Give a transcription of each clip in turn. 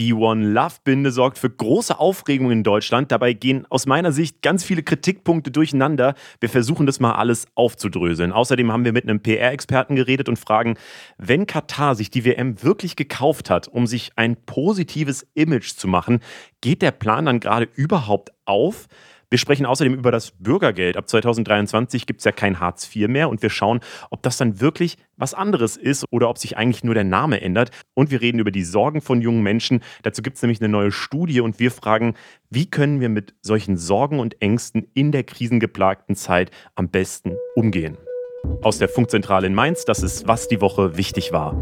Die One Love Binde sorgt für große Aufregung in Deutschland. Dabei gehen aus meiner Sicht ganz viele Kritikpunkte durcheinander. Wir versuchen das mal alles aufzudröseln. Außerdem haben wir mit einem PR-Experten geredet und fragen, wenn Katar sich die WM wirklich gekauft hat, um sich ein positives Image zu machen, geht der Plan dann gerade überhaupt auf? Wir sprechen außerdem über das Bürgergeld. Ab 2023 gibt es ja kein Hartz IV mehr und wir schauen, ob das dann wirklich was anderes ist oder ob sich eigentlich nur der Name ändert. Und wir reden über die Sorgen von jungen Menschen. Dazu gibt es nämlich eine neue Studie und wir fragen, wie können wir mit solchen Sorgen und Ängsten in der krisengeplagten Zeit am besten umgehen? Aus der Funkzentrale in Mainz, das ist, was die Woche wichtig war.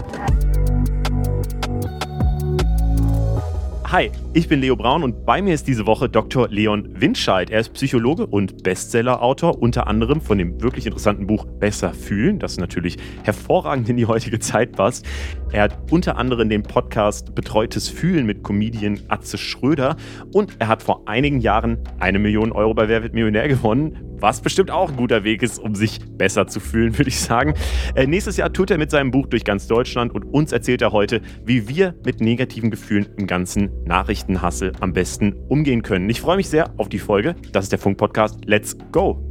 Hi, ich bin Leo Braun und bei mir ist diese Woche Dr. Leon Windscheid. Er ist Psychologe und Bestsellerautor, unter anderem von dem wirklich interessanten Buch Besser fühlen, das natürlich hervorragend in die heutige Zeit passt. Er hat unter anderem den Podcast Betreutes Fühlen mit Comedian Atze Schröder und er hat vor einigen Jahren eine Million Euro bei Wer wird Millionär gewonnen, was bestimmt auch ein guter Weg ist, um sich besser zu fühlen, würde ich sagen. Äh, nächstes Jahr tut er mit seinem Buch durch ganz Deutschland und uns erzählt er heute, wie wir mit negativen Gefühlen im ganzen Nachrichtenhassel am besten umgehen können. Ich freue mich sehr auf die Folge. Das ist der Funk-Podcast. Let's go!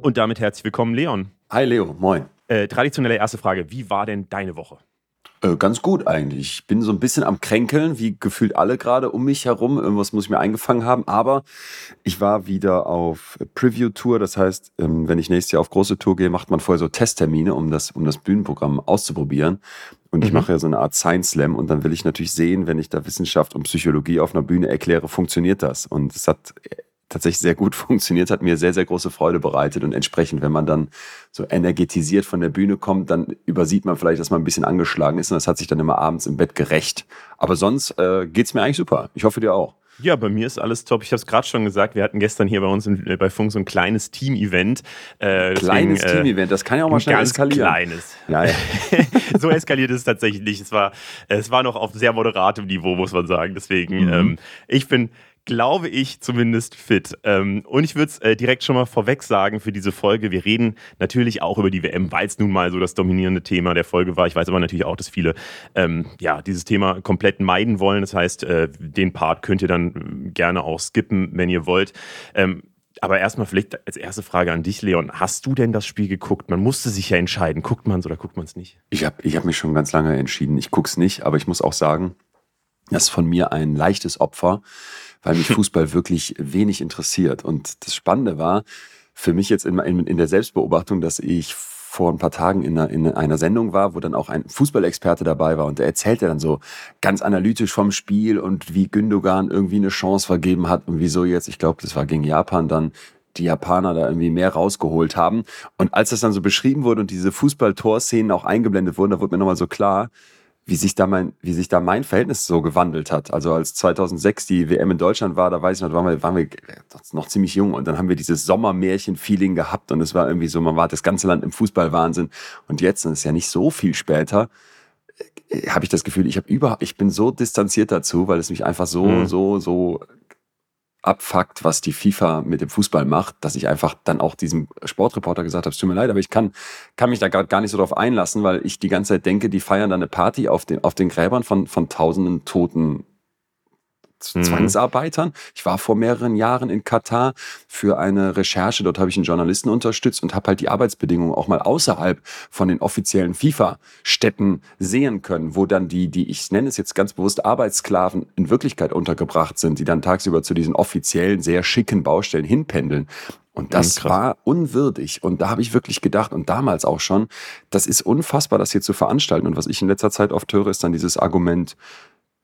Und damit herzlich willkommen, Leon. Hi Leo, moin. Äh, traditionelle erste Frage. Wie war denn deine Woche? Äh, ganz gut eigentlich. Ich bin so ein bisschen am Kränkeln, wie gefühlt alle gerade um mich herum. Irgendwas muss ich mir eingefangen haben. Aber ich war wieder auf Preview-Tour. Das heißt, ähm, wenn ich nächstes Jahr auf große Tour gehe, macht man vorher so Testtermine, um das, um das Bühnenprogramm auszuprobieren. Und ich mhm. mache ja so eine Art Science Slam und dann will ich natürlich sehen, wenn ich da Wissenschaft und Psychologie auf einer Bühne erkläre, funktioniert das. Und es hat tatsächlich sehr gut funktioniert, hat mir sehr, sehr große Freude bereitet. Und entsprechend, wenn man dann so energetisiert von der Bühne kommt, dann übersieht man vielleicht, dass man ein bisschen angeschlagen ist. Und das hat sich dann immer abends im Bett gerecht. Aber sonst äh, geht mir eigentlich super. Ich hoffe dir auch. Ja, bei mir ist alles top. Ich habe es gerade schon gesagt, wir hatten gestern hier bei uns in, bei Funk so ein kleines Team-Event. Äh, kleines äh, Team-Event, das kann ja auch mal schnell ganz eskalieren. kleines. Ja, ja. so eskaliert ist es tatsächlich nicht. Es war, es war noch auf sehr moderatem Niveau, muss man sagen. Deswegen, mhm. ähm, ich bin glaube ich, zumindest fit. Ähm, und ich würde es äh, direkt schon mal vorweg sagen für diese Folge. Wir reden natürlich auch über die WM, weil es nun mal so das dominierende Thema der Folge war. Ich weiß aber natürlich auch, dass viele ähm, ja, dieses Thema komplett meiden wollen. Das heißt, äh, den Part könnt ihr dann gerne auch skippen, wenn ihr wollt. Ähm, aber erstmal vielleicht als erste Frage an dich, Leon. Hast du denn das Spiel geguckt? Man musste sich ja entscheiden. Guckt man es oder guckt man es nicht? Ich habe ich hab mich schon ganz lange entschieden. Ich gucke es nicht, aber ich muss auch sagen, das ist von mir ein leichtes Opfer weil mich Fußball wirklich wenig interessiert. Und das Spannende war für mich jetzt in, in, in der Selbstbeobachtung, dass ich vor ein paar Tagen in einer, in einer Sendung war, wo dann auch ein Fußballexperte dabei war und der erzählte dann so ganz analytisch vom Spiel und wie Gündogan irgendwie eine Chance vergeben hat und wieso jetzt, ich glaube, das war gegen Japan dann, die Japaner da irgendwie mehr rausgeholt haben. Und als das dann so beschrieben wurde und diese Fußball-Torszenen auch eingeblendet wurden, da wurde mir nochmal so klar, wie sich da mein, wie sich da mein Verhältnis so gewandelt hat. Also als 2006 die WM in Deutschland war, da weiß ich noch, waren wir, waren wir noch ziemlich jung und dann haben wir dieses Sommermärchen-Feeling gehabt und es war irgendwie so, man war das ganze Land im Fußballwahnsinn und jetzt, und es ist ja nicht so viel später, äh, habe ich das Gefühl, ich habe über, ich bin so distanziert dazu, weil es mich einfach so, mhm. so, so abfuckt, was die FIFA mit dem Fußball macht, dass ich einfach dann auch diesem Sportreporter gesagt habe, es tut mir leid, aber ich kann, kann mich da gerade gar nicht so drauf einlassen, weil ich die ganze Zeit denke, die feiern da eine Party auf den, auf den Gräbern von, von tausenden toten. Zwangsarbeitern. Ich war vor mehreren Jahren in Katar für eine Recherche. Dort habe ich einen Journalisten unterstützt und habe halt die Arbeitsbedingungen auch mal außerhalb von den offiziellen FIFA-Städten sehen können, wo dann die, die ich nenne es jetzt ganz bewusst Arbeitssklaven in Wirklichkeit untergebracht sind, die dann tagsüber zu diesen offiziellen, sehr schicken Baustellen hinpendeln. Und das mhm, war unwürdig. Und da habe ich wirklich gedacht, und damals auch schon, das ist unfassbar, das hier zu veranstalten. Und was ich in letzter Zeit oft höre, ist dann dieses Argument,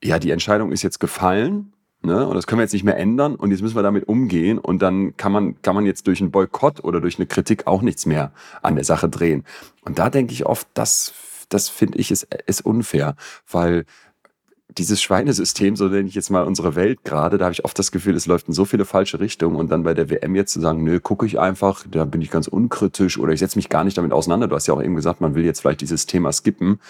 ja, die Entscheidung ist jetzt gefallen. Ne? Und das können wir jetzt nicht mehr ändern und jetzt müssen wir damit umgehen und dann kann man, kann man jetzt durch einen Boykott oder durch eine Kritik auch nichts mehr an der Sache drehen. Und da denke ich oft, das, das finde ich ist, ist unfair, weil dieses Schweinesystem, so nenne ich jetzt mal unsere Welt gerade, da habe ich oft das Gefühl, es läuft in so viele falsche Richtungen und dann bei der WM jetzt zu sagen, nö, gucke ich einfach, da bin ich ganz unkritisch oder ich setze mich gar nicht damit auseinander. Du hast ja auch eben gesagt, man will jetzt vielleicht dieses Thema skippen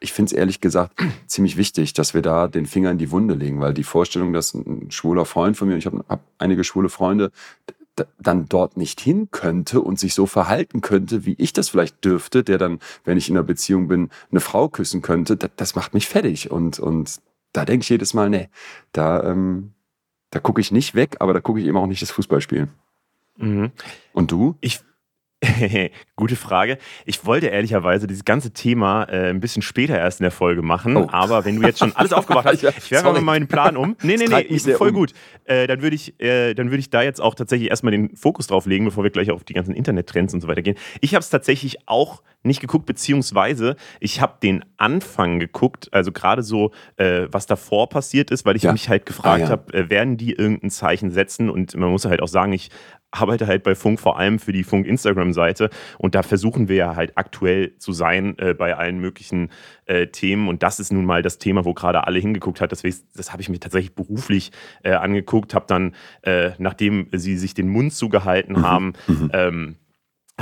ich finde es ehrlich gesagt ziemlich wichtig, dass wir da den Finger in die Wunde legen, weil die Vorstellung, dass ein schwuler Freund von mir, ich habe hab einige schwule Freunde, dann dort nicht hin könnte und sich so verhalten könnte, wie ich das vielleicht dürfte, der dann, wenn ich in einer Beziehung bin, eine Frau küssen könnte, das, das macht mich fertig. Und, und da denke ich jedes Mal, nee, da, ähm, da gucke ich nicht weg, aber da gucke ich eben auch nicht das Fußballspielen. Mhm. Und du? Ich, Gute Frage. Ich wollte ehrlicherweise dieses ganze Thema äh, ein bisschen später erst in der Folge machen, oh. aber wenn du jetzt schon alles aufgemacht hast, ich werfe mal meinen Plan um. Nee, nee, nee, ist voll um. gut. Äh, dann würde ich, äh, würd ich da jetzt auch tatsächlich erstmal den Fokus drauf legen, bevor wir gleich auf die ganzen Internettrends und so weiter gehen. Ich habe es tatsächlich auch nicht geguckt, beziehungsweise ich habe den Anfang geguckt, also gerade so, äh, was davor passiert ist, weil ich ja. mich halt gefragt ah, ja. habe, äh, werden die irgendein Zeichen setzen? Und man muss halt auch sagen, ich arbeite halt bei Funk vor allem für die Funk Instagram-Seite und da versuchen wir ja halt aktuell zu sein äh, bei allen möglichen äh, Themen und das ist nun mal das Thema, wo gerade alle hingeguckt hat. Deswegen, das habe ich mir tatsächlich beruflich äh, angeguckt, habe dann, äh, nachdem sie sich den Mund zugehalten mhm. haben, mhm. ähm,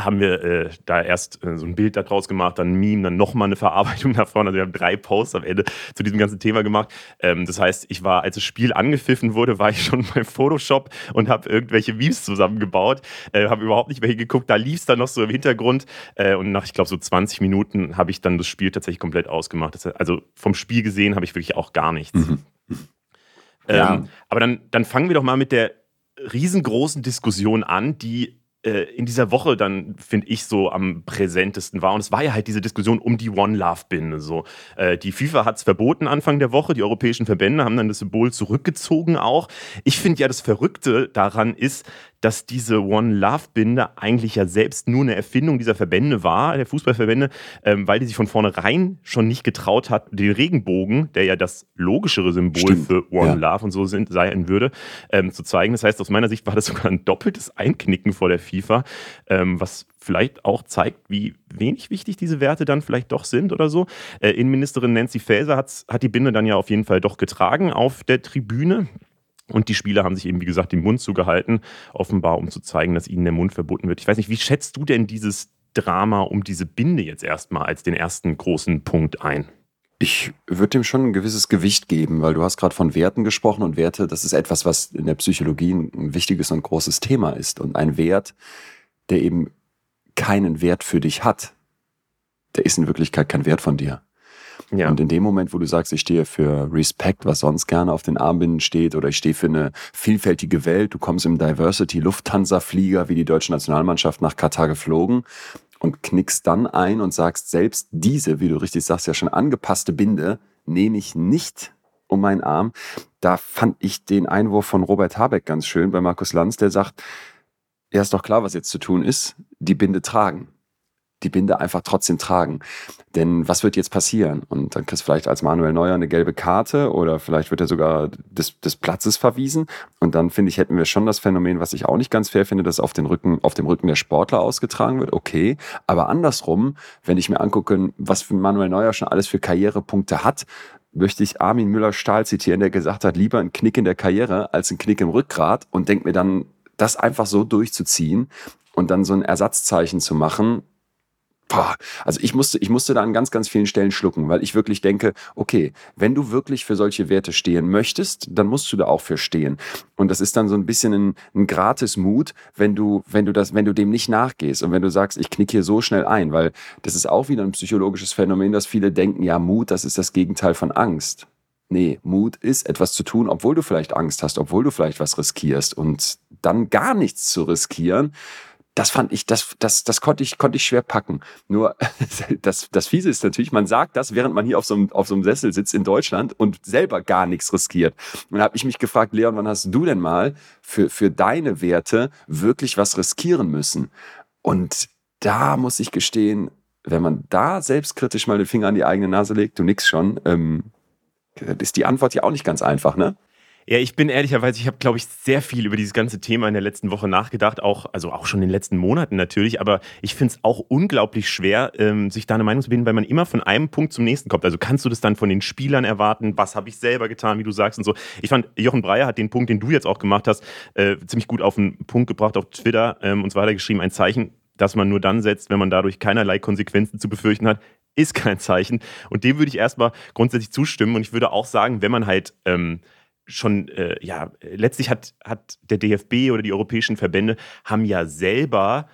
haben wir äh, da erst äh, so ein Bild daraus gemacht, dann ein Meme, dann nochmal eine Verarbeitung davon. Also wir haben drei Posts am Ende zu diesem ganzen Thema gemacht. Ähm, das heißt, ich war, als das Spiel angepfiffen wurde, war ich schon beim Photoshop und habe irgendwelche Memes zusammengebaut. Äh, habe überhaupt nicht mehr hingeguckt. Da lief es dann noch so im Hintergrund. Äh, und nach, ich glaube, so 20 Minuten habe ich dann das Spiel tatsächlich komplett ausgemacht. Das, also vom Spiel gesehen habe ich wirklich auch gar nichts. Mhm. Ja. Ähm, aber dann, dann fangen wir doch mal mit der riesengroßen Diskussion an, die in dieser Woche dann, finde ich, so am präsentesten war. Und es war ja halt diese Diskussion um die One Love-Binde. So. Äh, die FIFA hat es verboten Anfang der Woche, die europäischen Verbände haben dann das Symbol zurückgezogen auch. Ich finde ja, das Verrückte daran ist, dass diese One Love Binde eigentlich ja selbst nur eine Erfindung dieser Verbände war, der Fußballverbände, ähm, weil die sich von vornherein schon nicht getraut hat, den Regenbogen, der ja das logischere Symbol Stimmt. für One ja. Love und so sind, sein würde, ähm, zu zeigen. Das heißt, aus meiner Sicht war das sogar ein doppeltes Einknicken vor der FIFA, ähm, was vielleicht auch zeigt, wie wenig wichtig diese Werte dann vielleicht doch sind oder so. Äh, Innenministerin Nancy Faeser hat die Binde dann ja auf jeden Fall doch getragen auf der Tribüne. Und die Spieler haben sich eben, wie gesagt, den Mund zugehalten, offenbar, um zu zeigen, dass ihnen der Mund verboten wird. Ich weiß nicht, wie schätzt du denn dieses Drama um diese Binde jetzt erstmal als den ersten großen Punkt ein? Ich würde dem schon ein gewisses Gewicht geben, weil du hast gerade von Werten gesprochen und Werte, das ist etwas, was in der Psychologie ein wichtiges und großes Thema ist. Und ein Wert, der eben keinen Wert für dich hat, der ist in Wirklichkeit kein Wert von dir. Ja. Und in dem Moment, wo du sagst, ich stehe für Respect, was sonst gerne auf den Armbinden steht, oder ich stehe für eine vielfältige Welt, du kommst im Diversity Lufthansa-Flieger wie die deutsche Nationalmannschaft nach Katar geflogen und knickst dann ein und sagst, selbst diese, wie du richtig sagst, ja schon angepasste Binde nehme ich nicht um meinen Arm. Da fand ich den Einwurf von Robert Habeck ganz schön bei Markus Lanz, der sagt, ja, ist doch klar, was jetzt zu tun ist, die Binde tragen die Binde einfach trotzdem tragen. Denn was wird jetzt passieren? Und dann kriegst du vielleicht als Manuel Neuer eine gelbe Karte oder vielleicht wird er sogar des, des Platzes verwiesen. Und dann finde ich, hätten wir schon das Phänomen, was ich auch nicht ganz fair finde, dass auf den Rücken, auf dem Rücken der Sportler ausgetragen wird. Okay. Aber andersrum, wenn ich mir angucke, was Manuel Neuer schon alles für Karrierepunkte hat, möchte ich Armin Müller-Stahl zitieren, der gesagt hat, lieber ein Knick in der Karriere als ein Knick im Rückgrat und denkt mir dann, das einfach so durchzuziehen und dann so ein Ersatzzeichen zu machen, also ich musste, ich musste da an ganz, ganz vielen Stellen schlucken, weil ich wirklich denke, okay, wenn du wirklich für solche Werte stehen möchtest, dann musst du da auch für stehen. Und das ist dann so ein bisschen ein, ein gratis Mut, wenn du, wenn du das, wenn du dem nicht nachgehst und wenn du sagst, ich knick hier so schnell ein, weil das ist auch wieder ein psychologisches Phänomen, dass viele denken, ja, Mut, das ist das Gegenteil von Angst. Nee, Mut ist etwas zu tun, obwohl du vielleicht Angst hast, obwohl du vielleicht was riskierst. Und dann gar nichts zu riskieren, das fand ich, das, das, das konnte ich, konnte ich schwer packen. Nur das, das Fiese ist natürlich, man sagt das, während man hier auf so, einem, auf so einem Sessel sitzt in Deutschland und selber gar nichts riskiert. Und da habe ich mich gefragt, Leon, wann hast du denn mal für, für deine Werte wirklich was riskieren müssen? Und da muss ich gestehen, wenn man da selbstkritisch mal den Finger an die eigene Nase legt, du nix schon, ähm, ist die Antwort ja auch nicht ganz einfach, ne? Ja, ich bin ehrlicherweise, ich habe, glaube ich, sehr viel über dieses ganze Thema in der letzten Woche nachgedacht, auch, also auch schon in den letzten Monaten natürlich, aber ich finde es auch unglaublich schwer, ähm, sich da eine Meinung zu bilden, weil man immer von einem Punkt zum nächsten kommt. Also kannst du das dann von den Spielern erwarten, was habe ich selber getan, wie du sagst und so. Ich fand, Jochen Breyer hat den Punkt, den du jetzt auch gemacht hast, äh, ziemlich gut auf den Punkt gebracht auf Twitter. Ähm, und zwar hat er geschrieben, ein Zeichen, das man nur dann setzt, wenn man dadurch keinerlei Konsequenzen zu befürchten hat, ist kein Zeichen. Und dem würde ich erstmal grundsätzlich zustimmen. Und ich würde auch sagen, wenn man halt ähm, schon, äh, ja, letztlich hat, hat der DFB oder die europäischen Verbände haben ja selber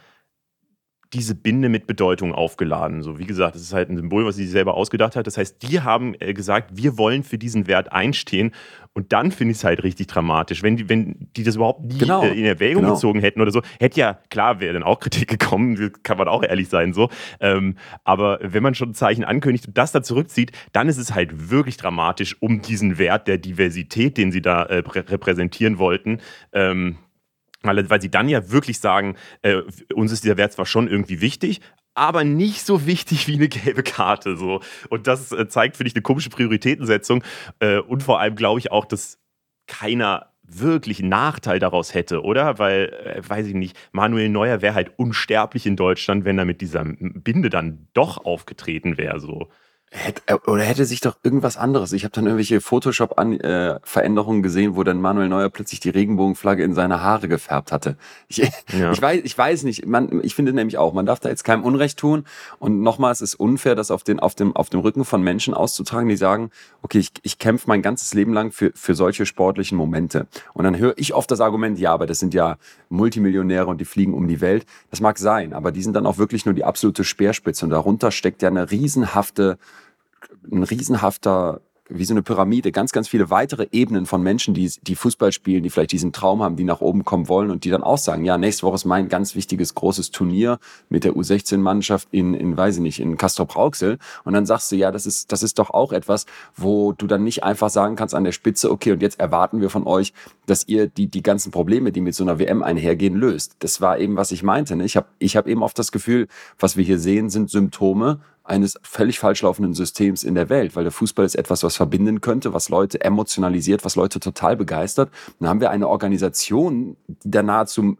diese Binde mit Bedeutung aufgeladen. So, wie gesagt, das ist halt ein Symbol, was sie selber ausgedacht hat. Das heißt, die haben äh, gesagt, wir wollen für diesen Wert einstehen. Und dann finde ich es halt richtig dramatisch. Wenn die, wenn die das überhaupt nie Genau. äh, in Erwägung Genau. gezogen hätten oder so, hätte ja, klar, wäre dann auch Kritik gekommen, kann man auch ehrlich sein, so. Ähm, aber wenn man schon ein Zeichen ankündigt und das da zurückzieht, dann ist es halt wirklich dramatisch um diesen Wert der Diversität, den sie da äh, prä- repräsentieren wollten. Ähm, weil, weil sie dann ja wirklich sagen, äh, uns ist dieser Wert zwar schon irgendwie wichtig, aber nicht so wichtig wie eine gelbe Karte. So. Und das äh, zeigt, finde ich, eine komische Prioritätensetzung. Äh, und vor allem glaube ich auch, dass keiner wirklich einen Nachteil daraus hätte, oder? Weil, äh, weiß ich nicht, Manuel Neuer wäre halt unsterblich in Deutschland, wenn er mit dieser Binde dann doch aufgetreten wäre. So. Hätte, äh, oder hätte sich doch irgendwas anderes. Ich habe dann irgendwelche Photoshop-Veränderungen gesehen, wo dann Manuel Neuer plötzlich die Regenbogenflagge in seine Haare gefärbt hatte. Ich, Ja. ich, weiß, ich weiß nicht. Man, ich finde nämlich auch, man darf da jetzt keinem Unrecht tun. Und nochmal, es ist unfair, das auf, den, auf, dem, auf dem Rücken von Menschen auszutragen, die sagen, okay, ich, ich kämpfe mein ganzes Leben lang für, für solche sportlichen Momente. Und dann höre ich oft das Argument, ja, aber das sind ja Multimillionäre und die fliegen um die Welt. Das mag sein, aber die sind dann auch wirklich nur die absolute Speerspitze. Und darunter steckt ja eine riesenhafte ein riesenhafter, wie so eine Pyramide, ganz, ganz viele weitere Ebenen von Menschen, die, die Fußball spielen, die vielleicht diesen Traum haben, die nach oben kommen wollen und die dann auch sagen, ja, nächste Woche ist mein ganz wichtiges großes Turnier mit der U16-Mannschaft in, in, weiß ich nicht, in Castrop-Rauxel. Und dann sagst du, ja, das ist, das ist doch auch etwas, wo du dann nicht einfach sagen kannst an der Spitze, okay, und jetzt erwarten wir von euch, dass ihr die, die ganzen Probleme, die mit so einer WM einhergehen, löst. Das war eben, was ich meinte. Ne? Ich habe ich hab eben oft das Gefühl, was wir hier sehen, sind Symptome eines völlig falsch laufenden Systems in der Welt, weil der Fußball ist etwas, was verbinden könnte, was Leute emotionalisiert, was Leute total begeistert. Dann haben wir eine Organisation, die da nahezu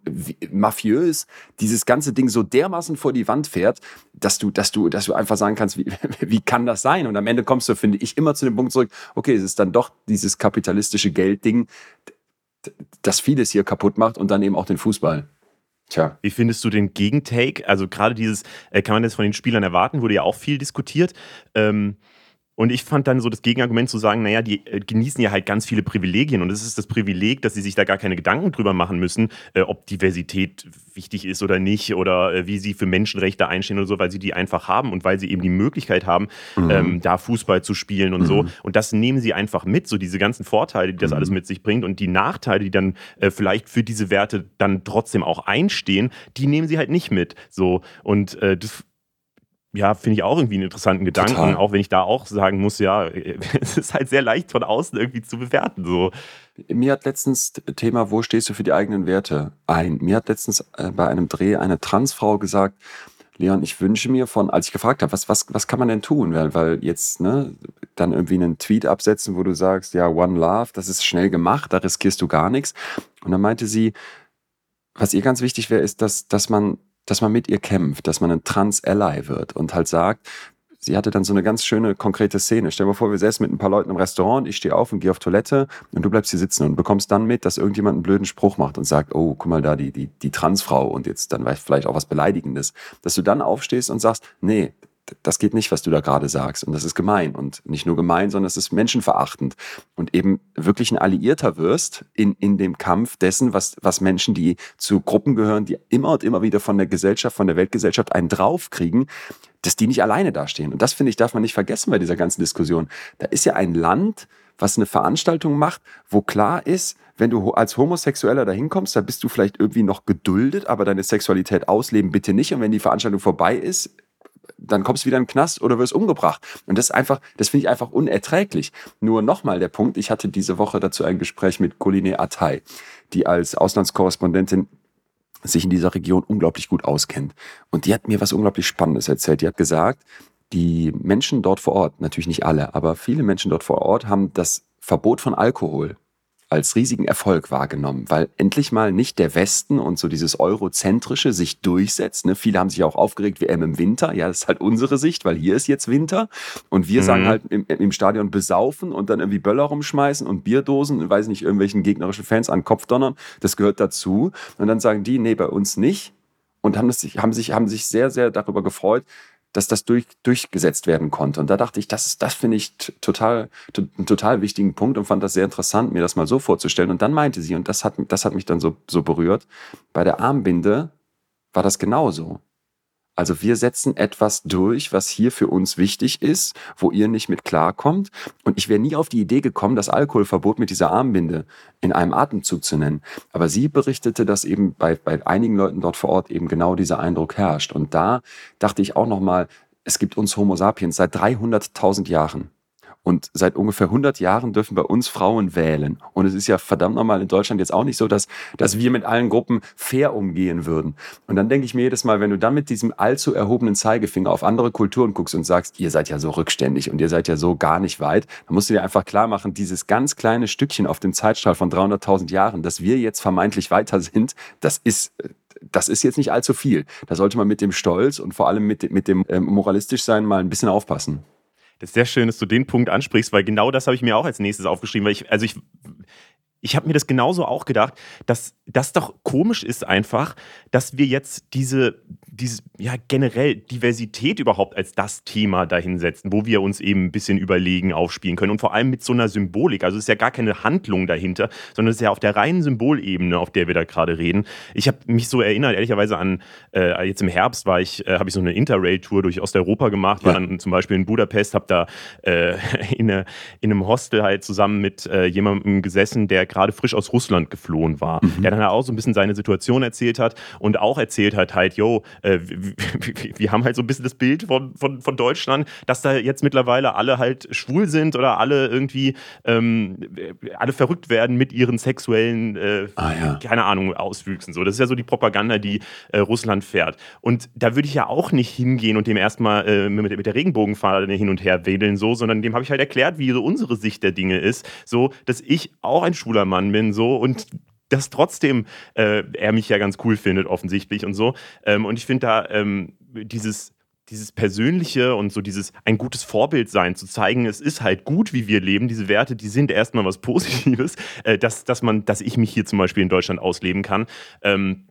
mafiös dieses ganze Ding so dermaßen vor die Wand fährt, dass du, dass du, dass du einfach sagen kannst, wie, wie kann das sein? Und am Ende kommst du, finde ich, immer zu dem Punkt zurück, okay, es ist dann doch dieses kapitalistische Geldding, das vieles hier kaputt macht und dann eben auch den Fußball. Tja. Wie findest du den Gegentake? Also gerade dieses, äh, kann man das von den Spielern erwarten, wurde ja auch viel diskutiert. Ähm, und ich fand dann so das Gegenargument zu sagen, naja, die äh, genießen ja halt ganz viele Privilegien und es ist das Privileg, dass sie sich da gar keine Gedanken drüber machen müssen, äh, ob Diversität wichtig ist oder nicht oder äh, wie sie für Menschenrechte einstehen oder so, weil sie die einfach haben und weil sie eben die Möglichkeit haben, ähm, da Fußball zu spielen und so. Und das nehmen sie einfach mit, so diese ganzen Vorteile, die das alles mit sich bringt und die Nachteile, die dann äh, vielleicht für diese Werte dann trotzdem auch einstehen, die nehmen sie halt nicht mit. So und äh, das ja, finde ich auch irgendwie einen interessanten Gedanken, Total. auch wenn ich da auch sagen muss, ja, es ist halt sehr leicht von außen irgendwie zu bewerten. So. Mir hat letztens Thema, wo stehst du für die eigenen Werte ein? Mir hat letztens äh, bei einem Dreh eine Transfrau gesagt, Leon, ich wünsche mir von, als ich gefragt habe, was, was, was kann man denn tun? Weil, weil jetzt, ne, dann irgendwie einen Tweet absetzen, wo du sagst, ja, One Love, das ist schnell gemacht, da riskierst du gar nichts. Und dann meinte sie, was ihr ganz wichtig wäre, ist, dass, dass man, dass man mit ihr kämpft, dass man ein Trans-Ally wird und halt sagt, sie hatte dann so eine ganz schöne, konkrete Szene. Stell dir mal vor, wir säßen mit ein paar Leuten im Restaurant, ich stehe auf und gehe auf Toilette und du bleibst hier sitzen und bekommst dann mit, dass irgendjemand einen blöden Spruch macht und sagt, oh, guck mal da, die, die, die Transfrau und jetzt dann vielleicht auch was Beleidigendes. Dass du dann aufstehst und sagst, nee, das geht nicht, was du da gerade sagst. Und das ist gemein. Und nicht nur gemein, sondern es ist menschenverachtend. Und eben wirklich ein Alliierter wirst in, in dem Kampf dessen, was, was Menschen, die zu Gruppen gehören, die immer und immer wieder von der Gesellschaft, von der Weltgesellschaft einen draufkriegen, dass die nicht alleine dastehen. Und das, finde ich, darf man nicht vergessen bei dieser ganzen Diskussion. Da ist ja ein Land, was eine Veranstaltung macht, wo klar ist, wenn du als Homosexueller da hinkommst, da bist du vielleicht irgendwie noch geduldet, aber deine Sexualität ausleben bitte nicht. Und wenn die Veranstaltung vorbei ist, dann kommst du wieder in den Knast oder wirst umgebracht. Und das ist einfach, das finde ich einfach unerträglich. Nur nochmal der Punkt, ich hatte diese Woche dazu ein Gespräch mit Coline Atay, die als Auslandskorrespondentin sich in dieser Region unglaublich gut auskennt. Und die hat mir was unglaublich Spannendes erzählt. Die hat gesagt, die Menschen dort vor Ort, natürlich nicht alle, aber viele Menschen dort vor Ort haben das Verbot von Alkohol als riesigen Erfolg wahrgenommen, weil endlich mal nicht der Westen und so dieses Eurozentrische sich durchsetzt. Ne? Viele haben sich auch aufgeregt, WM im Winter. Ja, das ist halt unsere Sicht, weil hier ist jetzt Winter. Und wir Mhm. sagen halt im, im Stadion besaufen und dann irgendwie Böller rumschmeißen und Bierdosen und weiß nicht, irgendwelchen gegnerischen Fans an den Kopf donnern. Das gehört dazu. Und dann sagen die, nee, bei uns nicht. Und haben, das, sich- haben, sich, haben sich sehr, sehr darüber gefreut, dass das durch, durchgesetzt werden konnte. Und da dachte ich, das, das finde ich total, einen total wichtigen Punkt und fand das sehr interessant, mir das mal so vorzustellen. Und dann meinte sie, und das hat, das hat mich dann so, so berührt, bei der Armbinde war das genauso. Also wir setzen etwas durch, was hier für uns wichtig ist, wo ihr nicht mit klarkommt. Und ich wäre nie auf die Idee gekommen, das Alkoholverbot mit dieser Armbinde in einem Atemzug zu nennen. Aber sie berichtete, dass eben bei, bei einigen Leuten dort vor Ort eben genau dieser Eindruck herrscht. Und da dachte ich auch nochmal, es gibt uns Homo sapiens seit 300.000 Jahren. Und seit ungefähr 100 Jahren dürfen bei uns Frauen wählen. Und es ist ja verdammt nochmal in Deutschland jetzt auch nicht so, dass, dass wir mit allen Gruppen fair umgehen würden. Und dann denke ich mir jedes Mal, wenn du dann mit diesem allzu erhobenen Zeigefinger auf andere Kulturen guckst und sagst, ihr seid ja so rückständig und ihr seid ja so gar nicht weit, dann musst du dir einfach klar machen, dieses ganz kleine Stückchen auf dem Zeitstrahl von 300.000 Jahren, dass wir jetzt vermeintlich weiter sind, das ist das ist jetzt nicht allzu viel. Da sollte man mit dem Stolz und vor allem mit, mit dem ähm, moralistisch sein mal ein bisschen aufpassen. Ist sehr schön, dass du den Punkt ansprichst, weil genau das habe ich mir auch als nächstes aufgeschrieben, weil ich, also ich, ich habe mir das genauso auch gedacht, dass das doch komisch ist einfach, dass wir jetzt diese, diese ja, generell Diversität überhaupt als das Thema dahinsetzen, wo wir uns eben ein bisschen überlegen aufspielen können und vor allem mit so einer Symbolik. Also es ist ja gar keine Handlung dahinter, sondern es ist ja auf der reinen Symbolebene, auf der wir da gerade reden. Ich habe mich so erinnert, ehrlicherweise an, äh, jetzt im Herbst war ich, äh, habe ich so eine Interrail-Tour durch Osteuropa gemacht, war ja. dann zum Beispiel in Budapest, habe da äh, in, eine, in, einem Hostel halt zusammen mit äh, jemandem gesessen, der gerade frisch aus Russland geflohen war, mhm. der dann auch so ein bisschen seine Situation erzählt hat und auch erzählt hat halt, yo, äh, wir haben halt so ein bisschen das Bild von, von, von Deutschland, dass da jetzt mittlerweile alle halt schwul sind oder alle irgendwie ähm, alle verrückt werden mit ihren sexuellen, äh, ah, ja. keine Ahnung, Auswüchsen. So, das ist ja so die Propaganda, die äh, Russland fährt. Und da würde ich ja auch nicht hingehen und dem erstmal äh, mit, mit der Regenbogenfahne hin und her wedeln, so, sondern dem habe ich halt erklärt, wie so unsere Sicht der Dinge ist, so, dass ich auch ein schwuler Mann bin, so und dass trotzdem äh, er mich ja ganz cool findet, offensichtlich und so. Ähm, und ich finde da ähm, dieses dieses Persönliche und so dieses ein gutes Vorbild sein, zu zeigen, es ist halt gut, wie wir leben, diese Werte, die sind erstmal was Positives, äh, dass, dass man, dass ich mich hier zum Beispiel in Deutschland ausleben kann. Ähm,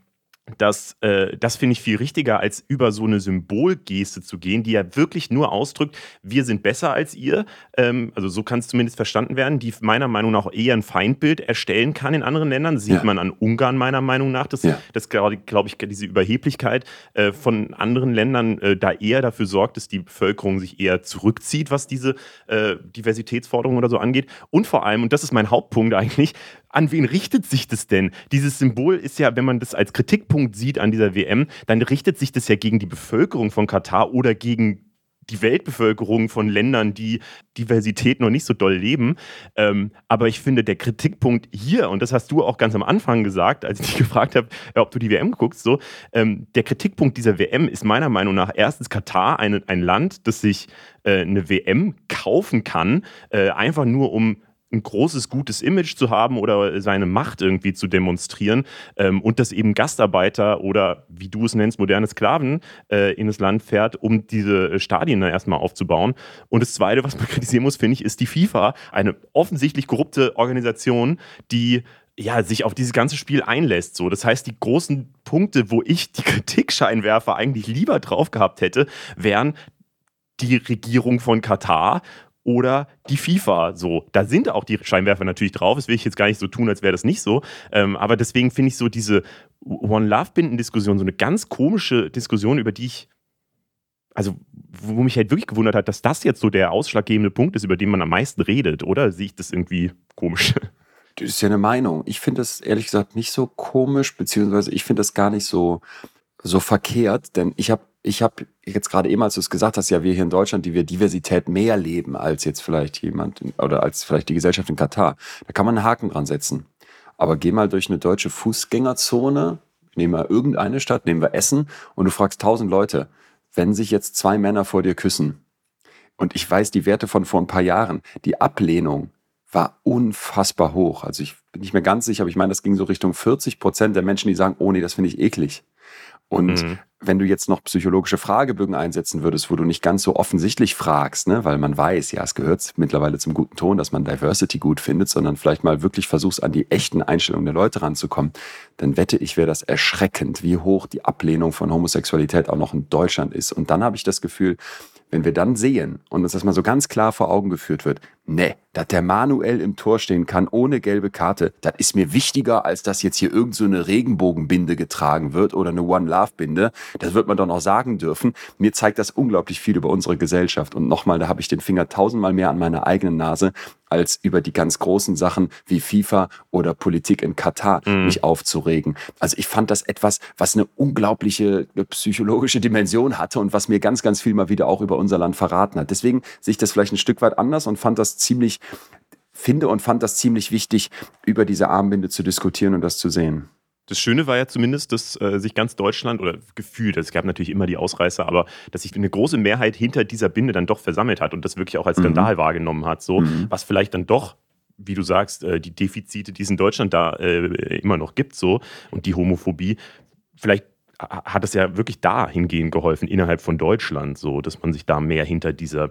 das, äh, das finde ich viel richtiger, als über so eine Symbolgeste zu gehen, die ja wirklich nur ausdrückt, wir sind besser als ihr. Ähm, also so kann es zumindest verstanden werden, die meiner Meinung nach eher ein Feindbild erstellen kann in anderen Ländern. Sieht ja. man an Ungarn meiner Meinung nach, dass, ja. dass glaube glaub ich, diese Überheblichkeit äh, von anderen Ländern äh, da eher dafür sorgt, dass die Bevölkerung sich eher zurückzieht, was diese äh, Diversitätsforderungen oder so angeht. Und vor allem, und das ist mein Hauptpunkt eigentlich, an wen richtet sich das denn? Dieses Symbol ist ja, wenn man das als Kritikpunkt sieht an dieser WM, dann richtet sich das ja gegen die Bevölkerung von Katar oder gegen die Weltbevölkerung von Ländern, die Diversität noch nicht so doll leben. Ähm, aber ich finde, der Kritikpunkt hier, und das hast du auch ganz am Anfang gesagt, als ich dich gefragt habe, ob du die WM guckst, so, ähm, der Kritikpunkt dieser WM ist meiner Meinung nach erstens Katar, ein, ein Land, das sich äh, eine WM kaufen kann, äh, einfach nur um ein großes, gutes Image zu haben oder seine Macht irgendwie zu demonstrieren ähm, und dass eben Gastarbeiter oder wie du es nennst, moderne Sklaven äh, in das Land fährt, um diese Stadien da erstmal aufzubauen. Und das Zweite, was man kritisieren muss, finde ich, ist die FIFA, eine offensichtlich korrupte Organisation, die ja, sich auf dieses ganze Spiel einlässt. So. Das heißt, die großen Punkte, wo ich die Kritikscheinwerfer eigentlich lieber drauf gehabt hätte, wären die Regierung von Katar oder die FIFA. So, da sind auch die Scheinwerfer natürlich drauf. Das will ich jetzt gar nicht so tun, als wäre das nicht so. Ähm, aber deswegen finde ich so diese One Love Binden Diskussion so eine ganz komische Diskussion, über die ich also wo mich halt wirklich gewundert hat, dass das jetzt so der ausschlaggebende Punkt ist, über den man am meisten redet, oder sehe ich das irgendwie komisch? Das ist ja eine Meinung. Ich finde das ehrlich gesagt nicht so komisch, beziehungsweise ich finde das gar nicht so, so verkehrt, denn ich habe ich habe jetzt gerade eben, als du es gesagt hast, ja, wir hier in Deutschland, die wir Diversität mehr leben als jetzt vielleicht jemand oder als vielleicht die Gesellschaft in Katar. Da kann man einen Haken dran setzen. Aber geh mal durch eine deutsche Fußgängerzone, nehmen wir irgendeine Stadt, nehmen wir Essen und du fragst tausend Leute, wenn sich jetzt zwei Männer vor dir küssen und ich weiß die Werte von vor ein paar Jahren, die Ablehnung war unfassbar hoch. Also ich bin nicht mehr ganz sicher, aber ich meine, das ging so Richtung 40 Prozent der Menschen, die sagen, oh nee, das finde ich eklig. Und mhm. wenn du jetzt noch psychologische Fragebögen einsetzen würdest, wo du nicht ganz so offensichtlich fragst, ne, weil man weiß, ja, es gehört mittlerweile zum guten Ton, dass man Diversity gut findet, sondern vielleicht mal wirklich versuchst, an die echten Einstellungen der Leute ranzukommen, dann wette ich, wäre das erschreckend, wie hoch die Ablehnung von Homosexualität auch noch in Deutschland ist. Und dann habe ich das Gefühl, wenn wir dann sehen und uns das mal so ganz klar vor Augen geführt wird, ne, dass der Manuel im Tor stehen kann ohne gelbe Karte, das ist mir wichtiger, als dass jetzt hier irgend so eine Regenbogenbinde getragen wird oder eine One Love Binde. Das wird man doch noch sagen dürfen. Mir zeigt das unglaublich viel über unsere Gesellschaft. Und nochmal, da habe ich den Finger tausendmal mehr an meiner eigenen Nase, als über die ganz großen Sachen wie FIFA oder Politik in Katar mhm. mich aufzuregen. Also ich fand das etwas, was eine unglaubliche psychologische Dimension hatte und was mir ganz, ganz viel mal wieder auch über unser Land verraten hat. Deswegen sehe ich das vielleicht ein Stück weit anders und fand das ziemlich, finde und fand das ziemlich wichtig, über diese Armbinde zu diskutieren und das zu sehen. Das Schöne war ja zumindest, dass äh, sich ganz Deutschland oder gefühlt, es gab natürlich immer die Ausreißer, aber dass sich eine große Mehrheit hinter dieser Binde dann doch versammelt hat und das wirklich auch als mhm. Skandal mhm. wahrgenommen hat, so mhm. was vielleicht dann doch wie du sagst, äh, die Defizite, die es in Deutschland da äh, immer noch gibt, so und die Homophobie, vielleicht hat es ja wirklich dahingehend geholfen innerhalb von Deutschland, so dass man sich da mehr hinter dieser,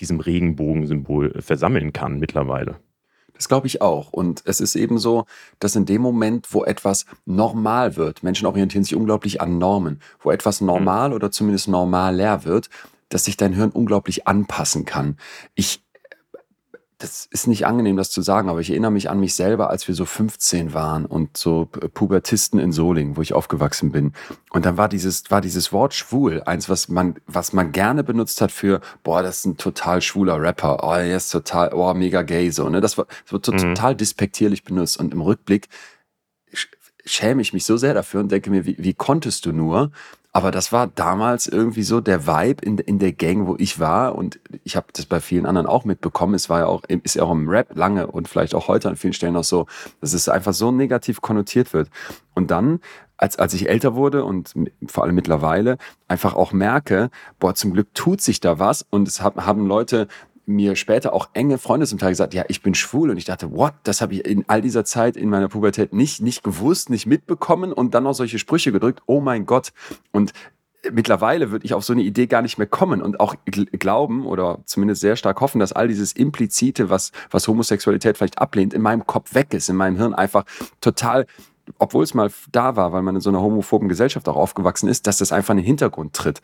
diesem Regenbogensymbol versammeln kann mittlerweile. Das glaube ich auch. Und es ist eben so, dass in dem Moment, wo etwas normal wird, Menschen orientieren sich unglaublich an Normen, wo etwas normal mhm. oder zumindest normaler wird, dass sich dein Hirn unglaublich anpassen kann. Ich das ist nicht angenehm, das zu sagen, aber ich erinnere mich an mich selber, als wir so 15 waren und so Pubertisten in Solingen, wo ich aufgewachsen bin. Und dann war dieses, war dieses Wort schwul eins, was man, was man gerne benutzt hat für, boah, das ist ein total schwuler Rapper, oh, er ist total, oh, mega gay, so, ne? Das, war, das wird mhm. total despektierlich benutzt. Und im Rückblick schäme ich mich so sehr dafür und denke mir, wie, wie konntest du nur? Aber das war damals irgendwie so der Vibe in, in der Gang, wo ich war. Und ich habe das bei vielen anderen auch mitbekommen. Es war ja auch, ist ja auch im Rap lange und vielleicht auch heute an vielen Stellen noch so, dass es einfach so negativ konnotiert wird. Und dann, als, als ich älter wurde und vor allem mittlerweile, einfach auch merke, boah, zum Glück tut sich da was. Und es haben Leute mir später auch enge Freunde zum Teil gesagt, ja, ich bin schwul. Und ich dachte, what? Das habe ich in all dieser Zeit in meiner Pubertät nicht, nicht gewusst, nicht mitbekommen und dann noch solche Sprüche gedrückt. Oh mein Gott. Und mittlerweile würde ich auf so eine Idee gar nicht mehr kommen und auch glauben oder zumindest sehr stark hoffen, dass all dieses Implizite, was, was Homosexualität vielleicht ablehnt, in meinem Kopf weg ist, in meinem Hirn einfach total obwohl es mal da war, weil man in so einer homophoben Gesellschaft auch aufgewachsen ist, dass das einfach in den Hintergrund tritt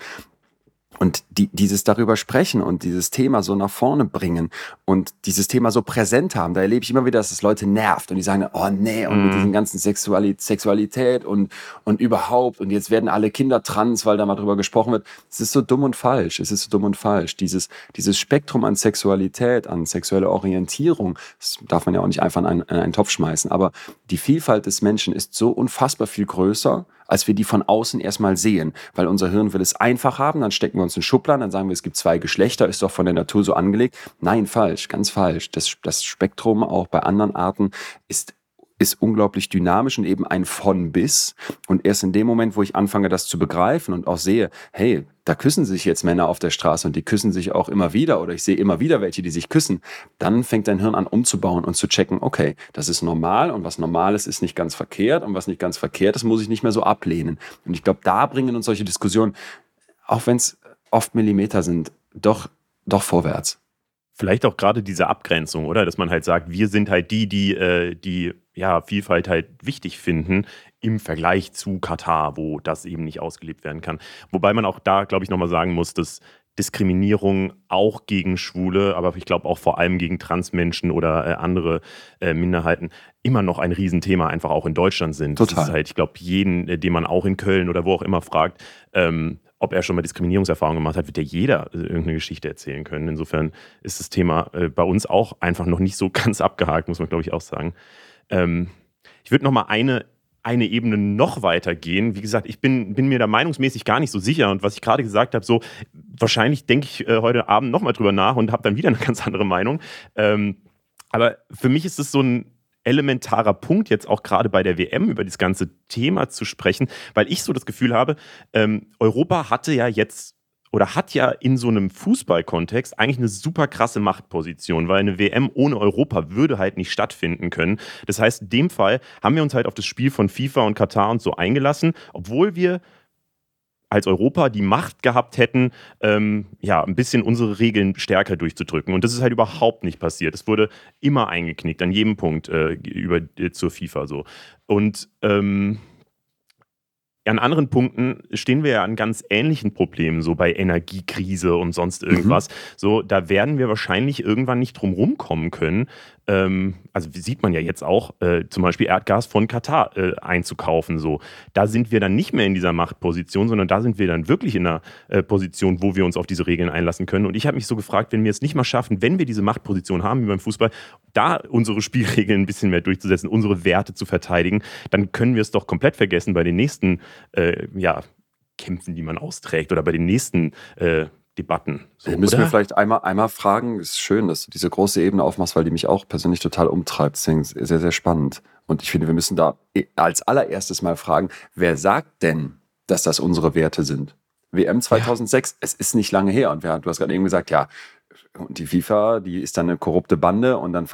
und die, dieses darüber sprechen und dieses Thema so nach vorne bringen und dieses Thema so präsent haben, da erlebe ich immer wieder, dass es Leute nervt und die sagen, oh nee, und mm. mit mhm. diesem ganzen Sexualität, Sexualität und, und überhaupt und jetzt werden alle Kinder trans, weil da mal drüber gesprochen wird. Es ist so dumm und falsch. Es ist so dumm und falsch. Dieses, dieses Spektrum an Sexualität, an sexuelle Orientierung, das darf man ja auch nicht einfach in einen, in einen Topf schmeißen, aber die Vielfalt des Menschen ist so unfassbar viel größer als wir die von außen erstmal sehen. Weil unser Hirn will es einfach haben, dann stecken wir uns in Schubladen, dann sagen wir, es gibt zwei Geschlechter, ist doch von der Natur so angelegt. Nein, falsch, ganz falsch. Das, das Spektrum auch bei anderen Arten ist ist unglaublich dynamisch und eben ein von bis. Und erst in dem Moment, wo ich anfange, das zu begreifen und auch sehe, hey, da küssen sich jetzt Männer auf der Straße und die küssen sich auch immer wieder oder ich sehe immer wieder welche, die sich küssen, dann fängt dein Hirn an umzubauen und zu checken, okay, das ist normal und was normal ist, ist nicht ganz verkehrt und was nicht ganz verkehrt ist, muss ich nicht mehr so ablehnen. Und ich glaube, da bringen uns solche Diskussionen, auch wenn es oft Millimeter sind, doch, doch vorwärts. Vielleicht auch gerade diese Abgrenzung, oder? Dass man halt sagt, wir sind halt die, die äh, die ja, Vielfalt halt wichtig finden im Vergleich zu Katar, wo das eben nicht ausgelebt werden kann. Wobei man auch da, glaube ich, nochmal sagen muss, dass Diskriminierung auch gegen Schwule, aber ich glaube auch vor allem gegen Transmenschen oder äh, andere äh, Minderheiten immer noch ein Riesenthema einfach auch in Deutschland sind. Total. Das ist halt, ich glaube, jeden, äh, den man auch in Köln oder wo auch immer fragt, ähm, ob er schon mal Diskriminierungserfahrungen gemacht hat, wird ja jeder äh, irgendeine Geschichte erzählen können. Insofern ist das Thema äh, bei uns auch einfach noch nicht so ganz abgehakt, muss man glaube ich auch sagen. Ähm, ich würde noch mal eine, eine Ebene noch weiter gehen. Wie gesagt, ich bin, bin mir da meinungsmäßig gar nicht so sicher. Und was ich gerade gesagt habe, so wahrscheinlich denke ich äh, heute Abend noch mal drüber nach und habe dann wieder eine ganz andere Meinung. Ähm, aber für mich ist es so ein elementarer Punkt, jetzt auch gerade bei der WM über das ganze Thema zu sprechen, weil ich so das Gefühl habe, ähm, Europa hatte ja jetzt oder hat ja in so einem Fußballkontext eigentlich eine super krasse Machtposition, weil eine WM ohne Europa würde halt nicht stattfinden können. Das heißt, in dem Fall haben wir uns halt auf das Spiel von FIFA und Katar und so eingelassen, obwohl wir als Europa die Macht gehabt hätten, ähm, ja, ein bisschen unsere Regeln stärker durchzudrücken. Und das ist halt überhaupt nicht passiert. Es wurde immer eingeknickt, an jedem Punkt äh, über, äh, zur FIFA so. Und ähm, an anderen Punkten stehen wir ja an ganz ähnlichen Problemen, so bei Energiekrise und sonst irgendwas. Mhm. So, da werden wir wahrscheinlich irgendwann nicht drum rumkommen können, ähm, also sieht man ja jetzt auch, äh, zum Beispiel Erdgas von Katar äh, einzukaufen. So. Da sind wir dann nicht mehr in dieser Machtposition, sondern da sind wir dann wirklich in einer äh, Position, wo wir uns auf diese Regeln einlassen können. Und ich habe mich so gefragt, wenn wir es nicht mal schaffen, wenn wir diese Machtposition haben wie beim Fußball, da unsere Spielregeln ein bisschen mehr durchzusetzen, unsere Werte zu verteidigen, dann können wir es doch komplett vergessen bei den nächsten äh, ja, Kämpfen, die man austrägt oder bei den nächsten äh, Debatten. So, wir müssen oder? wir vielleicht einmal, einmal fragen, es ist schön, dass du diese große Ebene aufmachst, weil die mich auch persönlich total umtreibt. Deswegen sehr, sehr spannend. Und ich finde, wir müssen da als allererstes mal fragen, wer sagt denn, dass das unsere Werte sind? WM 2006, ja. es ist nicht lange her. Und wir, du hast gerade eben gesagt, ja, und die FIFA, die ist dann eine korrupte Bande und dann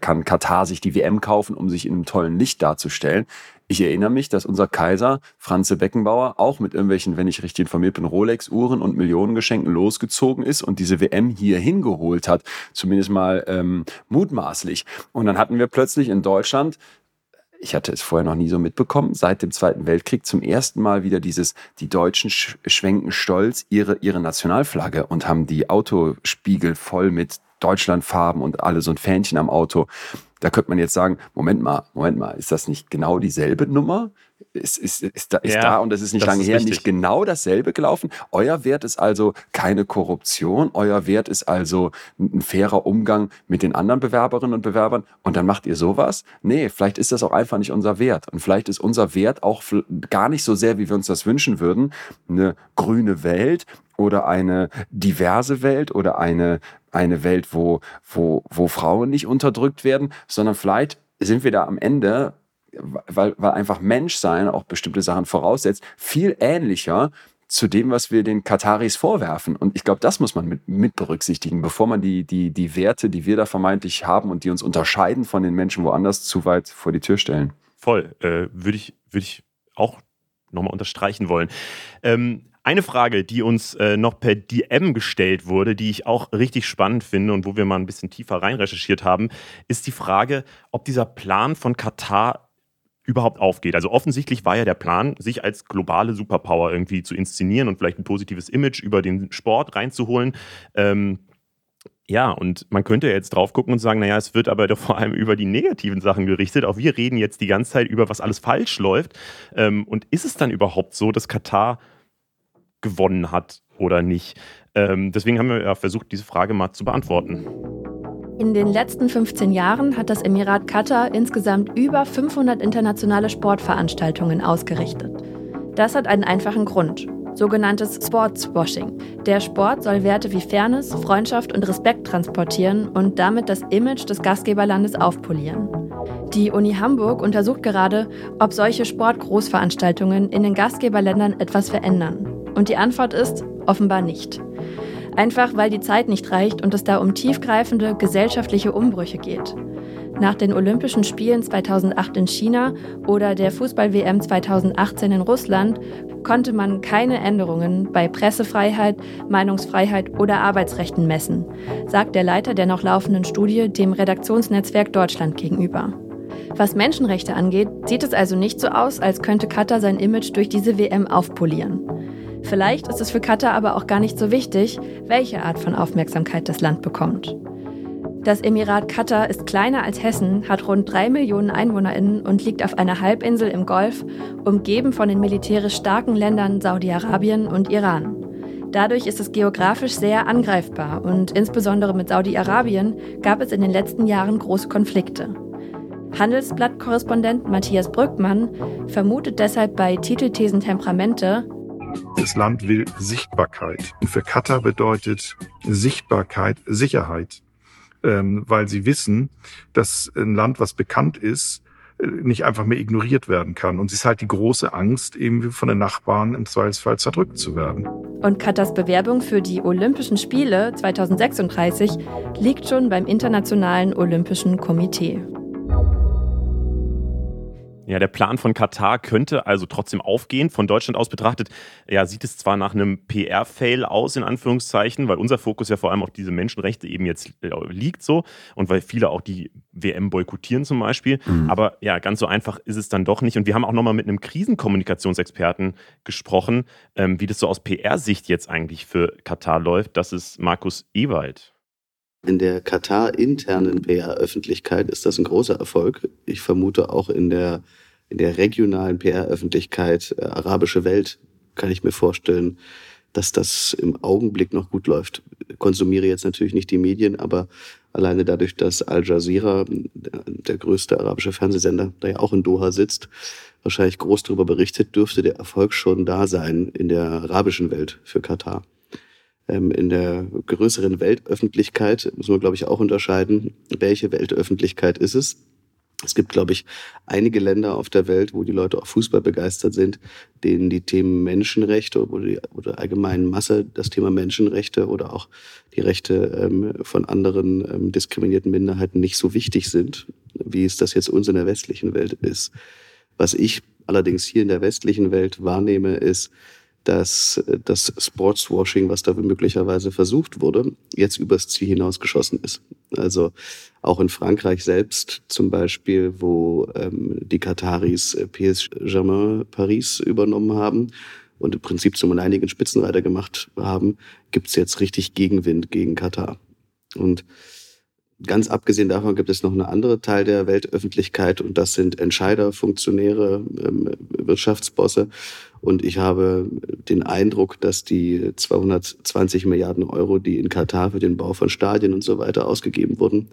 kann Katar sich die WM kaufen, um sich in einem tollen Licht darzustellen. Ich erinnere mich, dass unser Kaiser Franze Beckenbauer auch mit irgendwelchen, wenn ich richtig informiert bin, Rolex-Uhren und Millionengeschenken losgezogen ist und diese WM hier hingeholt hat. Zumindest mal ähm, mutmaßlich. Und dann hatten wir plötzlich in Deutschland ich hatte es vorher noch nie so mitbekommen, seit dem Zweiten Weltkrieg zum ersten Mal wieder dieses, die Deutschen schwenken stolz ihre, ihre Nationalflagge und haben die Autospiegel voll mit Deutschlandfarben und alle so ein Fähnchen am Auto. Da könnte man jetzt sagen, Moment mal, Moment mal, ist das nicht genau dieselbe Nummer? Ist, ist, ist, da, ist ja, da, und das ist nicht lange ist her, richtig. nicht genau dasselbe gelaufen? Euer Wert ist also keine Korruption, euer Wert ist also ein fairer Umgang mit den anderen Bewerberinnen und Bewerbern und dann macht ihr sowas? Nee, vielleicht ist das auch einfach nicht unser Wert. Und vielleicht ist unser Wert auch gar nicht so sehr, wie wir uns das wünschen würden, eine grüne Welt oder eine diverse Welt oder eine eine Welt, wo, wo, wo Frauen nicht unterdrückt werden, sondern vielleicht sind wir da am Ende, weil, weil einfach Menschsein auch bestimmte Sachen voraussetzt, viel ähnlicher zu dem, was wir den Kataris vorwerfen. Und ich glaube, das muss man mit, mit berücksichtigen, bevor man die, die, die Werte, die wir da vermeintlich haben und die uns unterscheiden von den Menschen woanders, zu weit vor die Tür stellen. Voll. Äh, Würde ich, würd ich auch nochmal unterstreichen wollen. Ähm, eine Frage, die uns äh, noch per DM gestellt wurde, die ich auch richtig spannend finde und wo wir mal ein bisschen tiefer rein recherchiert haben, ist die Frage, ob dieser Plan von Katar überhaupt aufgeht. Also offensichtlich war ja der Plan, sich als globale Superpower irgendwie zu inszenieren und vielleicht ein positives Image über den Sport reinzuholen. Ähm, ja, und man könnte jetzt drauf gucken und sagen, naja, es wird aber doch vor allem über die negativen Sachen gerichtet. Auch wir reden jetzt die ganze Zeit über, was alles falsch läuft. Ähm, und ist es dann überhaupt so, dass Katar gewonnen hat oder nicht. Ähm, deswegen haben wir ja versucht, diese Frage mal zu beantworten. In den letzten 15 Jahren hat das Emirat Katar insgesamt über 500 internationale Sportveranstaltungen ausgerichtet. Das hat einen einfachen Grund, sogenanntes Sportswashing. Der Sport soll Werte wie Fairness, Freundschaft und Respekt transportieren und damit das Image des Gastgeberlandes aufpolieren. Die Uni Hamburg untersucht gerade, ob solche Sportgroßveranstaltungen in den Gastgeberländern etwas verändern. Und die Antwort ist offenbar nicht. Einfach weil die Zeit nicht reicht und es da um tiefgreifende gesellschaftliche Umbrüche geht. Nach den Olympischen Spielen 2008 in China oder der Fußball-WM 2018 in Russland konnte man keine Änderungen bei Pressefreiheit, Meinungsfreiheit oder Arbeitsrechten messen, sagt der Leiter der noch laufenden Studie dem Redaktionsnetzwerk Deutschland gegenüber. Was Menschenrechte angeht, sieht es also nicht so aus, als könnte Katar sein Image durch diese WM aufpolieren. Vielleicht ist es für Katar aber auch gar nicht so wichtig, welche Art von Aufmerksamkeit das Land bekommt. Das Emirat Katar ist kleiner als Hessen, hat rund drei Millionen EinwohnerInnen und liegt auf einer Halbinsel im Golf, umgeben von den militärisch starken Ländern Saudi-Arabien und Iran. Dadurch ist es geografisch sehr angreifbar und insbesondere mit Saudi-Arabien gab es in den letzten Jahren große Konflikte. Handelsblatt-Korrespondent Matthias Brückmann vermutet deshalb bei Titelthesen Temperamente, das Land will Sichtbarkeit. Und für Katar bedeutet Sichtbarkeit Sicherheit, ähm, weil sie wissen, dass ein Land, was bekannt ist, äh, nicht einfach mehr ignoriert werden kann. Und es ist halt die große Angst, eben von den Nachbarn im Zweifelsfall zerdrückt zu werden. Und Katars Bewerbung für die Olympischen Spiele 2036 liegt schon beim Internationalen Olympischen Komitee. Ja, der Plan von Katar könnte also trotzdem aufgehen. Von Deutschland aus betrachtet, ja, sieht es zwar nach einem PR-Fail aus, in Anführungszeichen, weil unser Fokus ja vor allem auf diese Menschenrechte eben jetzt äh, liegt so und weil viele auch die WM boykottieren zum Beispiel. Mhm. Aber ja, ganz so einfach ist es dann doch nicht. Und wir haben auch nochmal mit einem Krisenkommunikationsexperten gesprochen, ähm, wie das so aus PR-Sicht jetzt eigentlich für Katar läuft. Das ist Markus Ewald. In der Katar-internen PR-Öffentlichkeit ist das ein großer Erfolg. Ich vermute auch in der, in der regionalen PR-Öffentlichkeit, äh, arabische Welt, kann ich mir vorstellen, dass das im Augenblick noch gut läuft. Konsumiere jetzt natürlich nicht die Medien, aber alleine dadurch, dass Al Jazeera, der, der größte arabische Fernsehsender, da ja auch in Doha sitzt, wahrscheinlich groß darüber berichtet, dürfte der Erfolg schon da sein in der arabischen Welt für Katar in der größeren Weltöffentlichkeit muss man, glaube ich, auch unterscheiden, welche Weltöffentlichkeit ist es. Es gibt, glaube ich, einige Länder auf der Welt, wo die Leute auch Fußball begeistert sind, denen die Themen Menschenrechte oder, die, oder allgemeinen Masse das Thema Menschenrechte oder auch die Rechte ähm, von anderen ähm, diskriminierten Minderheiten nicht so wichtig sind, wie es das jetzt uns in der westlichen Welt ist. Was ich allerdings hier in der westlichen Welt wahrnehme, ist, dass das Sportswashing, was da möglicherweise versucht wurde, jetzt übers Ziel hinausgeschossen ist. Also auch in Frankreich selbst zum Beispiel, wo ähm, die Kataris äh, PS Germain Paris übernommen haben und im Prinzip zum alleinigen Spitzenreiter gemacht haben, gibt's jetzt richtig Gegenwind gegen Katar. Und Ganz abgesehen davon gibt es noch einen anderen Teil der Weltöffentlichkeit und das sind Entscheider, Funktionäre, ähm, Wirtschaftsbosse. Und ich habe den Eindruck, dass die 220 Milliarden Euro, die in Katar für den Bau von Stadien und so weiter ausgegeben wurden,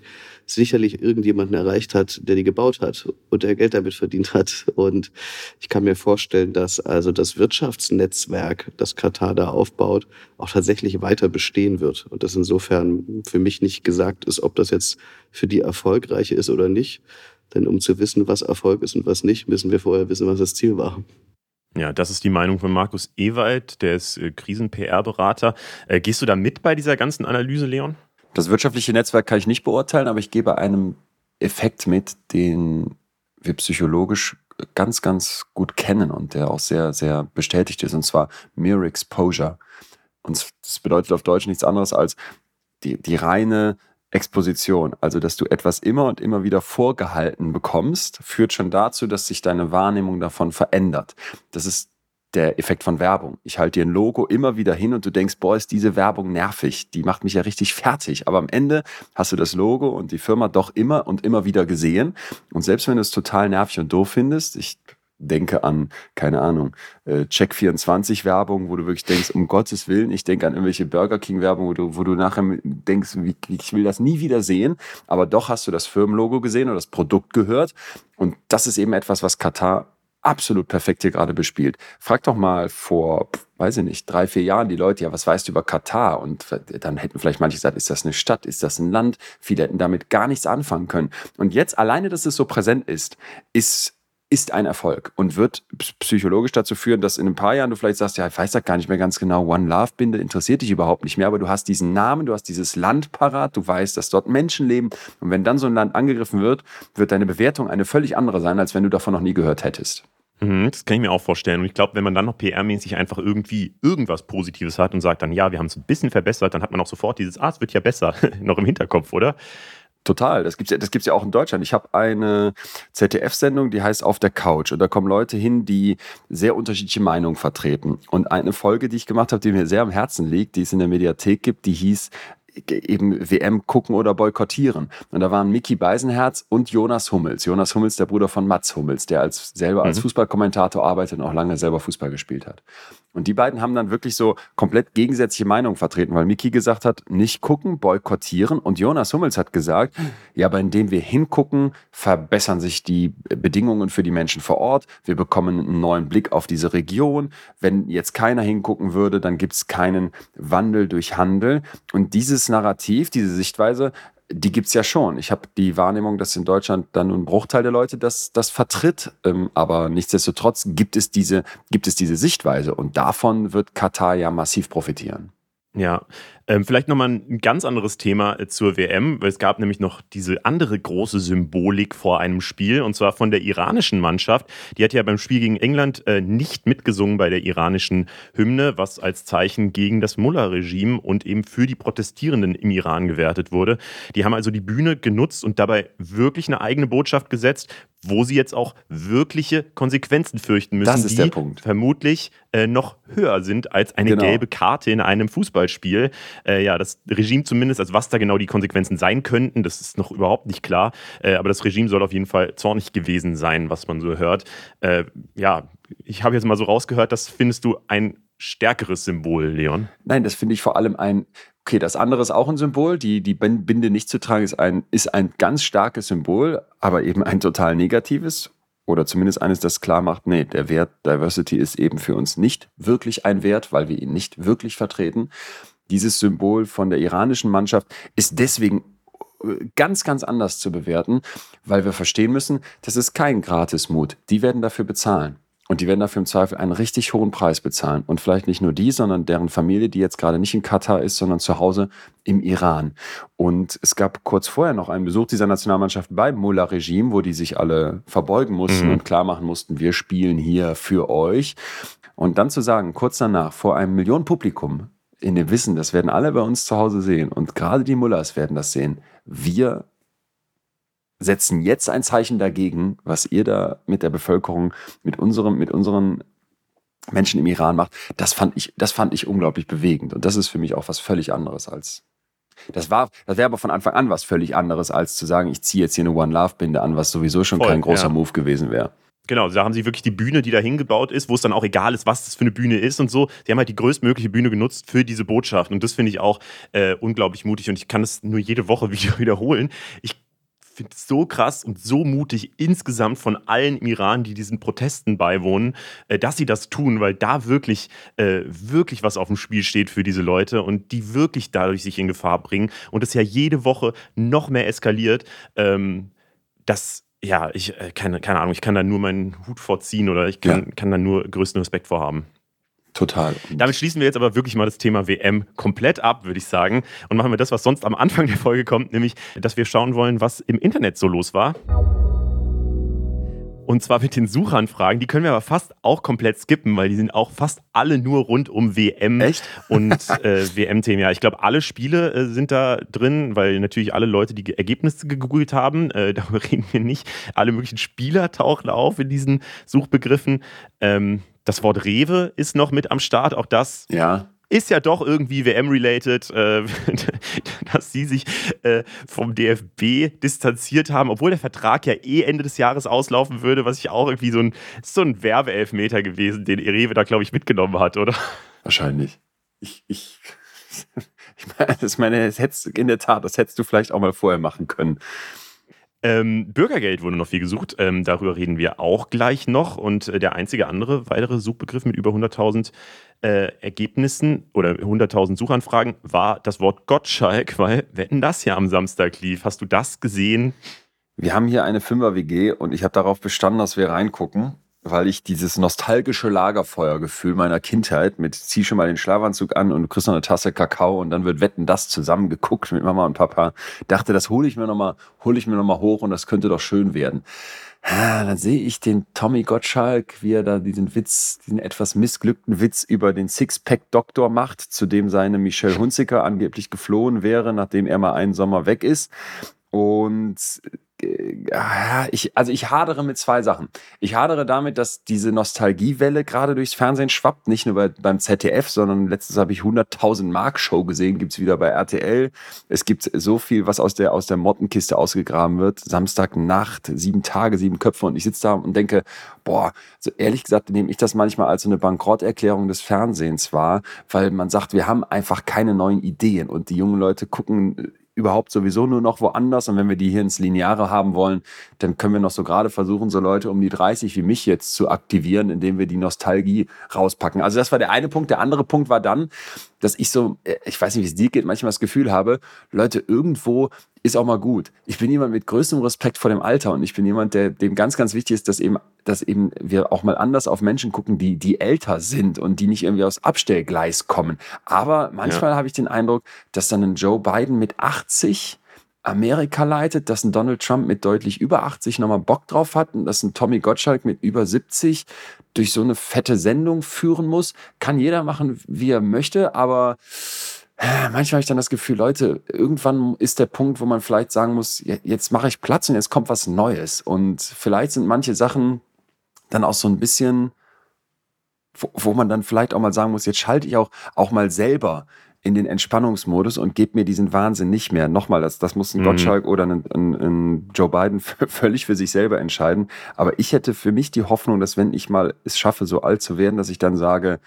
sicherlich irgendjemanden erreicht hat, der die gebaut hat und der Geld damit verdient hat. Und ich kann mir vorstellen, dass also das Wirtschaftsnetzwerk, das Katar da aufbaut, auch tatsächlich weiter bestehen wird. Und das insofern für mich nicht gesagt ist, ob das jetzt für die erfolgreich ist oder nicht. Denn um zu wissen, was Erfolg ist und was nicht, müssen wir vorher wissen, was das Ziel war. Ja, das ist die Meinung von Markus Ewald, der ist äh, Krisen-PR-Berater. Äh, gehst du da mit bei dieser ganzen Analyse, Leon? Das wirtschaftliche Netzwerk kann ich nicht beurteilen, aber ich gebe einem Effekt mit, den wir psychologisch ganz, ganz gut kennen und der auch sehr, sehr bestätigt ist, und zwar Mere Exposure. Und das bedeutet auf Deutsch nichts anderes als die, die reine Exposition, also dass du etwas immer und immer wieder vorgehalten bekommst, führt schon dazu, dass sich deine Wahrnehmung davon verändert. Das ist der Effekt von Werbung. Ich halte dir ein Logo immer wieder hin und du denkst, boah, ist diese Werbung nervig, die macht mich ja richtig fertig. Aber am Ende hast du das Logo und die Firma doch immer und immer wieder gesehen. Und selbst wenn du es total nervig und doof findest, ich denke an, keine Ahnung, äh, Check24 Werbung, wo du wirklich denkst, um Gottes Willen, ich denke an irgendwelche Burger King Werbung, wo du, wo du nachher denkst, ich will das nie wieder sehen, aber doch hast du das Firmenlogo gesehen oder das Produkt gehört und das ist eben etwas, was Katar absolut perfekt hier gerade bespielt. Frag doch mal vor, weiß ich nicht, drei, vier Jahren die Leute, ja, was weißt du über Katar? Und dann hätten vielleicht manche gesagt, ist das eine Stadt, ist das ein Land? Viele hätten damit gar nichts anfangen können. Und jetzt alleine, dass es so präsent ist, ist ist ein Erfolg und wird psychologisch dazu führen, dass in ein paar Jahren du vielleicht sagst, ja, ich weiß da gar nicht mehr ganz genau, One Love Binde interessiert dich überhaupt nicht mehr, aber du hast diesen Namen, du hast dieses Land parat, du weißt, dass dort Menschen leben und wenn dann so ein Land angegriffen wird, wird deine Bewertung eine völlig andere sein, als wenn du davon noch nie gehört hättest. Mhm, das kann ich mir auch vorstellen. Und ich glaube, wenn man dann noch PR-mäßig einfach irgendwie irgendwas Positives hat und sagt dann, ja, wir haben es ein bisschen verbessert, dann hat man auch sofort dieses, ah, es wird ja besser, noch im Hinterkopf, oder? Total, das gibt's ja, das gibt's ja auch in Deutschland. Ich habe eine ZDF-Sendung, die heißt Auf der Couch und da kommen Leute hin, die sehr unterschiedliche Meinungen vertreten. Und eine Folge, die ich gemacht habe, die mir sehr am Herzen liegt, die es in der Mediathek gibt, die hieß eben WM gucken oder boykottieren. Und da waren Mickey Beisenherz und Jonas Hummels. Jonas Hummels, der Bruder von Mats Hummels, der als selber als mhm. Fußballkommentator arbeitet und auch lange selber Fußball gespielt hat. Und die beiden haben dann wirklich so komplett gegensätzliche Meinungen vertreten, weil Mickey gesagt hat, nicht gucken, boykottieren. Und Jonas Hummels hat gesagt, ja, aber indem wir hingucken, verbessern sich die Bedingungen für die Menschen vor Ort. Wir bekommen einen neuen Blick auf diese Region. Wenn jetzt keiner hingucken würde, dann gibt es keinen Wandel durch Handel. Und dieses Narrativ, diese Sichtweise die gibt es ja schon. Ich habe die Wahrnehmung, dass in Deutschland dann nur ein Bruchteil der Leute das, das vertritt. Ähm, aber nichtsdestotrotz gibt es, diese, gibt es diese Sichtweise und davon wird Katar ja massiv profitieren. Ja, Ähm, vielleicht nochmal ein ganz anderes Thema äh, zur WM, weil es gab nämlich noch diese andere große Symbolik vor einem Spiel und zwar von der iranischen Mannschaft. Die hat ja beim Spiel gegen England äh, nicht mitgesungen bei der iranischen Hymne, was als Zeichen gegen das Mullah-Regime und eben für die Protestierenden im Iran gewertet wurde. Die haben also die Bühne genutzt und dabei wirklich eine eigene Botschaft gesetzt, wo sie jetzt auch wirkliche Konsequenzen fürchten müssen, das ist die der Punkt. vermutlich äh, noch höher sind als eine Genau. gelbe Karte in einem Fußballspiel. Äh, ja, das Regime zumindest, also was da genau die Konsequenzen sein könnten, das ist noch überhaupt nicht klar. Äh, aber das Regime soll auf jeden Fall zornig gewesen sein, was man so hört. Äh, ja, ich habe jetzt mal so rausgehört, das findest du ein stärkeres Symbol, Leon. Nein, das finde ich vor allem ein, okay, das andere ist auch ein Symbol. Die, die Bin- Binde nicht zu tragen ist ein, ist ein ganz starkes Symbol, aber eben ein total negatives. Oder zumindest eines, das klar macht, nee, der Wert Diversity ist eben für uns nicht wirklich ein Wert, weil wir ihn nicht wirklich vertreten. Dieses Symbol von der iranischen Mannschaft ist deswegen äh, ganz, ganz anders zu bewerten, weil wir verstehen müssen, das ist kein Gratismut. Die werden dafür bezahlen. Und die werden dafür im Zweifel einen richtig hohen Preis bezahlen. Und vielleicht nicht nur die, sondern deren Familie, die jetzt gerade nicht in Katar ist, sondern zu Hause im Iran. Und es gab kurz vorher noch einen Besuch dieser Nationalmannschaft beim Mullah-Regime, wo die sich alle verbeugen mussten Mhm. und klar machen mussten, wir spielen hier für euch. Und dann zu sagen, kurz danach, vor einem Millionenpublikum, in dem Wissen, das werden alle bei uns zu Hause sehen und gerade die Mullahs werden das sehen, wir setzen jetzt ein Zeichen dagegen, was ihr da mit der Bevölkerung, mit unserem, mit unseren Menschen im Iran macht. Das fand ich, das fand ich unglaublich bewegend. Und das ist für mich auch was völlig anderes als. Das war, das wäre aber von Anfang an was völlig anderes, als zu sagen, ich ziehe jetzt hier eine One Love Binde an, was sowieso schon Voll, kein großer ja. Move gewesen wäre. Genau, da haben sie wirklich die Bühne, die da hingebaut ist, wo es dann auch egal ist, was das für eine Bühne ist und so. Sie haben halt die größtmögliche Bühne genutzt für diese Botschaft. Und das finde ich auch äh, unglaublich mutig und ich kann es nur jede Woche wieder wiederholen. Ich finde es so krass und so mutig insgesamt von allen im Iran, die diesen Protesten beiwohnen, äh, dass sie das tun, weil da wirklich, äh, wirklich was auf dem Spiel steht für diese Leute und die wirklich dadurch sich in Gefahr bringen und es ja jede Woche noch mehr eskaliert. Ähm, das, ja, ich, äh, keine, keine Ahnung, ich kann da nur meinen Hut vorziehen oder ich kann, kann da nur größten Respekt vorhaben. Total. Damit schließen wir jetzt aber wirklich mal das Thema WM komplett ab, würde ich sagen. Und machen wir das, was sonst am Anfang der Folge kommt, nämlich, dass wir schauen wollen, was im Internet so los war. Und zwar mit den Suchanfragen. Die können wir aber fast auch komplett skippen, weil die sind auch fast alle nur rund um WM Echt? und äh, WM-Themen. Ja, ich glaube, alle Spiele äh, sind da drin, weil natürlich alle Leute die Ergebnisse gegoogelt haben. Äh, darüber reden wir nicht. Alle möglichen Spieler tauchen auf in diesen Suchbegriffen. Ähm, das Wort Rewe ist noch mit am Start. Auch das ja, ist ja doch irgendwie WM-related, äh, dass sie sich äh, vom DFB distanziert haben, obwohl der Vertrag ja eh Ende des Jahres auslaufen würde, was ich auch irgendwie so ein, so ein Werbeelfmeter gewesen, den Rewe da, glaube ich, mitgenommen hat, oder? wahrscheinlich. Ich, ich, ich meine, das hättest, in der Tat, das hättest du vielleicht auch mal vorher machen können. Ähm, Bürgergeld wurde noch viel gesucht, ähm, darüber reden wir auch gleich noch. Und äh, der einzige andere weitere Suchbegriff mit über 100.000 äh, Ergebnissen oder 100.000 Suchanfragen war das Wort Gottschalk, weil Wetten das ja am Samstag lief. Hast du das gesehen? Wir haben hier eine Fünfer-WG und ich habe darauf bestanden, dass wir reingucken, weil ich dieses nostalgische Lagerfeuergefühl meiner Kindheit mit zieh schon mal den Schlafanzug an und kriegst noch eine Tasse Kakao und dann wird Wetten das zusammen geguckt mit Mama und Papa. Dachte, das hole ich mir nochmal, hole ich mir noch mal hoch und das könnte doch schön werden. Ah, Dann sehe ich den Tommy Gottschalk, wie er da diesen Witz, diesen etwas missglückten Witz über den Sixpack-Doktor macht, zu dem seine Michelle Hunziker angeblich geflohen wäre, nachdem er mal einen Sommer weg ist. Und ich, also ich hadere mit zwei Sachen. Ich hadere damit, dass diese Nostalgiewelle gerade durchs Fernsehen schwappt, nicht nur bei, beim ZDF, sondern letztens habe ich 100.000 Mark Show gesehen, gibt's wieder bei RTL. Es gibt so viel, was aus der, aus der Mottenkiste ausgegraben wird. Samstagnacht, sieben Tage, sieben Köpfe und ich sitze da und denke, boah, so ehrlich gesagt nehme ich das manchmal als so eine Bankrotterklärung des Fernsehens wahr, weil man sagt, wir haben einfach keine neuen Ideen und die jungen Leute gucken überhaupt sowieso nur noch woanders. Und wenn wir die hier ins Lineare haben wollen, dann können wir noch so gerade versuchen, so Leute um die 30 wie mich jetzt zu aktivieren, indem wir die Nostalgie rauspacken. Also das war der eine Punkt. Der andere Punkt war dann, dass ich so, äh, ich weiß nicht, wie es dir geht, manchmal das Gefühl habe, Leute, irgendwo ist auch mal gut. Ich bin jemand mit größtem Respekt vor dem Alter und ich bin jemand, der dem ganz, ganz wichtig ist, dass eben, dass eben wir auch mal anders auf Menschen gucken, die, die älter sind und die nicht irgendwie aus Abstellgleis kommen. Aber manchmal ja. habe ich den Eindruck, dass dann ein Joe Biden mit 80 Amerika leitet, dass ein Donald Trump mit deutlich über 80 nochmal Bock drauf hat und dass ein Tommy Gottschalk mit über 70 durch so eine fette Sendung führen muss. Kann jeder machen, wie er möchte, aber manchmal habe ich dann das Gefühl, Leute, irgendwann ist der Punkt, wo man vielleicht sagen muss, jetzt mache ich Platz und jetzt kommt was Neues. Und vielleicht sind manche Sachen dann auch so ein bisschen, wo, wo man dann vielleicht auch mal sagen muss, jetzt schalte ich auch, auch mal selber in den Entspannungsmodus und gebe mir diesen Wahnsinn nicht mehr. Nochmal, das, das muss ein mhm. Gottschalk oder ein, ein, ein Joe Biden völlig für sich selber entscheiden. Aber ich hätte für mich die Hoffnung, dass wenn ich mal es schaffe, so alt zu werden, dass ich dann sage,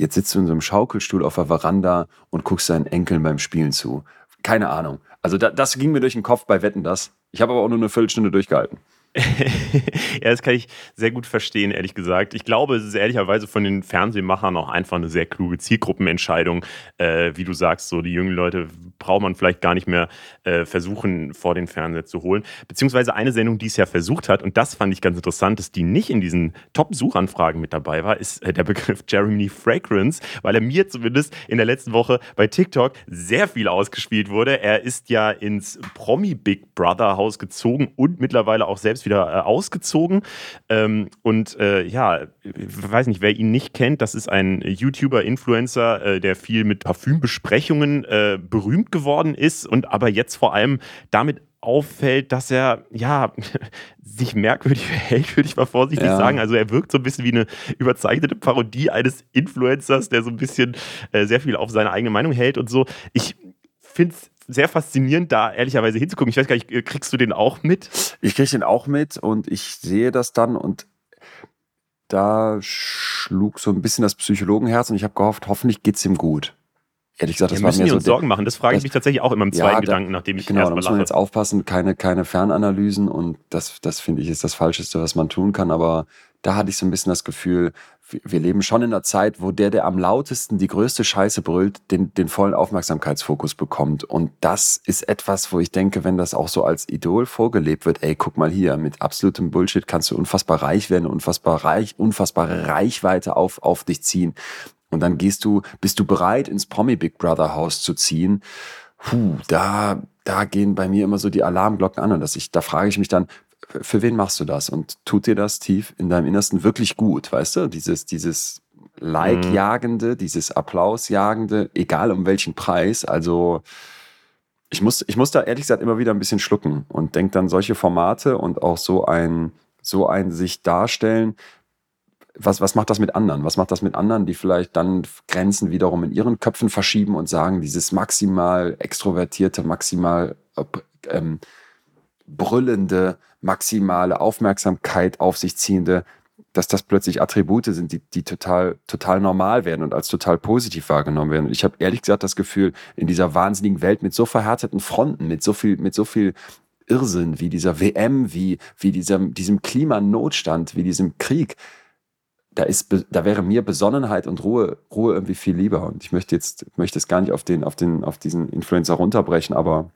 Jetzt sitzt du in so einem Schaukelstuhl auf der Veranda und guckst deinen Enkeln beim Spielen zu. Keine Ahnung. Also da, das ging mir durch den Kopf bei Wetten das. Ich habe aber auch nur eine Viertelstunde durchgehalten. ja, das kann ich sehr gut verstehen, ehrlich gesagt. Ich glaube, es ist ehrlicherweise von den Fernsehmachern auch einfach eine sehr kluge Zielgruppenentscheidung. Äh, wie du sagst, so die jungen Leute braucht man vielleicht gar nicht mehr äh, versuchen, vor den Fernseher zu holen. Beziehungsweise eine Sendung, die es ja versucht hat, und das fand ich ganz interessant, dass die nicht in diesen Top-Suchanfragen mit dabei war, ist äh, der Begriff Jeremy Fragrance, weil er mir zumindest in der letzten Woche bei TikTok sehr viel ausgespielt wurde. Er ist ja ins Promi Big Brother Haus gezogen und mittlerweile auch selbst wieder äh, ausgezogen. Ähm, und äh, ja, ich weiß nicht, wer ihn nicht kennt, das ist ein YouTuber, Influencer, äh, der viel mit Parfümbesprechungen äh, berühmt geworden ist und aber jetzt vor allem damit auffällt, dass er ja sich merkwürdig verhält, würde ich mal vorsichtig ja. sagen. Also er wirkt so ein bisschen wie eine überzeichnete Parodie eines Influencers, der so ein bisschen äh, sehr viel auf seine eigene Meinung hält und so. Ich finde es sehr faszinierend, da ehrlicherweise hinzugucken. Ich weiß gar nicht, äh, kriegst du den auch mit? Ich kriege den auch mit und ich sehe das dann und da schlug so ein bisschen das Psychologenherz und ich habe gehofft, hoffentlich geht es ihm gut. Ehrlich gesagt, das Wir müssen war mir so uns Sorgen machen. Das frage ich mich tatsächlich auch immer im zweiten ja, da, Gedanken, nachdem ich genau, da muss man lache. jetzt aufpassen, keine keine Fernanalysen und das das finde ich ist das Falscheste, was man tun kann. Aber da hatte ich so ein bisschen das Gefühl, wir leben schon in einer Zeit, wo der, der am lautesten die größte Scheiße brüllt, den, den vollen Aufmerksamkeitsfokus bekommt. Und das ist etwas, wo ich denke, wenn das auch so als Idol vorgelebt wird, ey, guck mal hier, mit absolutem Bullshit kannst du unfassbar reich werden, unfassbar reich, unfassbare Reichweite auf, auf dich ziehen. Und dann gehst du, bist du bereit, ins Promi Big Brother Haus zu ziehen. Puh, da, da gehen bei mir immer so die Alarmglocken an. Und das ich, da frage ich mich dann, für wen machst du das? Und tut dir das tief in deinem Innersten wirklich gut, weißt du? Dieses, dieses Like-Jagende, mhm. dieses Applaus-Jagende, egal um welchen Preis. Also ich muss, ich muss da ehrlich gesagt immer wieder ein bisschen schlucken und denke dann solche Formate und auch so ein, so ein sich darstellen. Was, was macht das mit anderen? Was macht das mit anderen, die vielleicht dann Grenzen wiederum in ihren Köpfen verschieben und sagen, dieses maximal extrovertierte, maximal äh, ähm, brüllende, maximale Aufmerksamkeit auf sich ziehende, dass das plötzlich Attribute sind, die, die total, total normal werden und als total positiv wahrgenommen werden. Und ich habe ehrlich gesagt das Gefühl, in dieser wahnsinnigen Welt mit so verhärteten Fronten, mit so viel, mit so viel Irrsinn wie dieser WM, wie, wie diesem, diesem Klimanotstand, wie diesem Krieg, da ist, da wäre mir Besonnenheit und Ruhe, Ruhe irgendwie viel lieber. Und ich möchte jetzt, möchte es gar nicht auf den, auf den, auf diesen Influencer runterbrechen, aber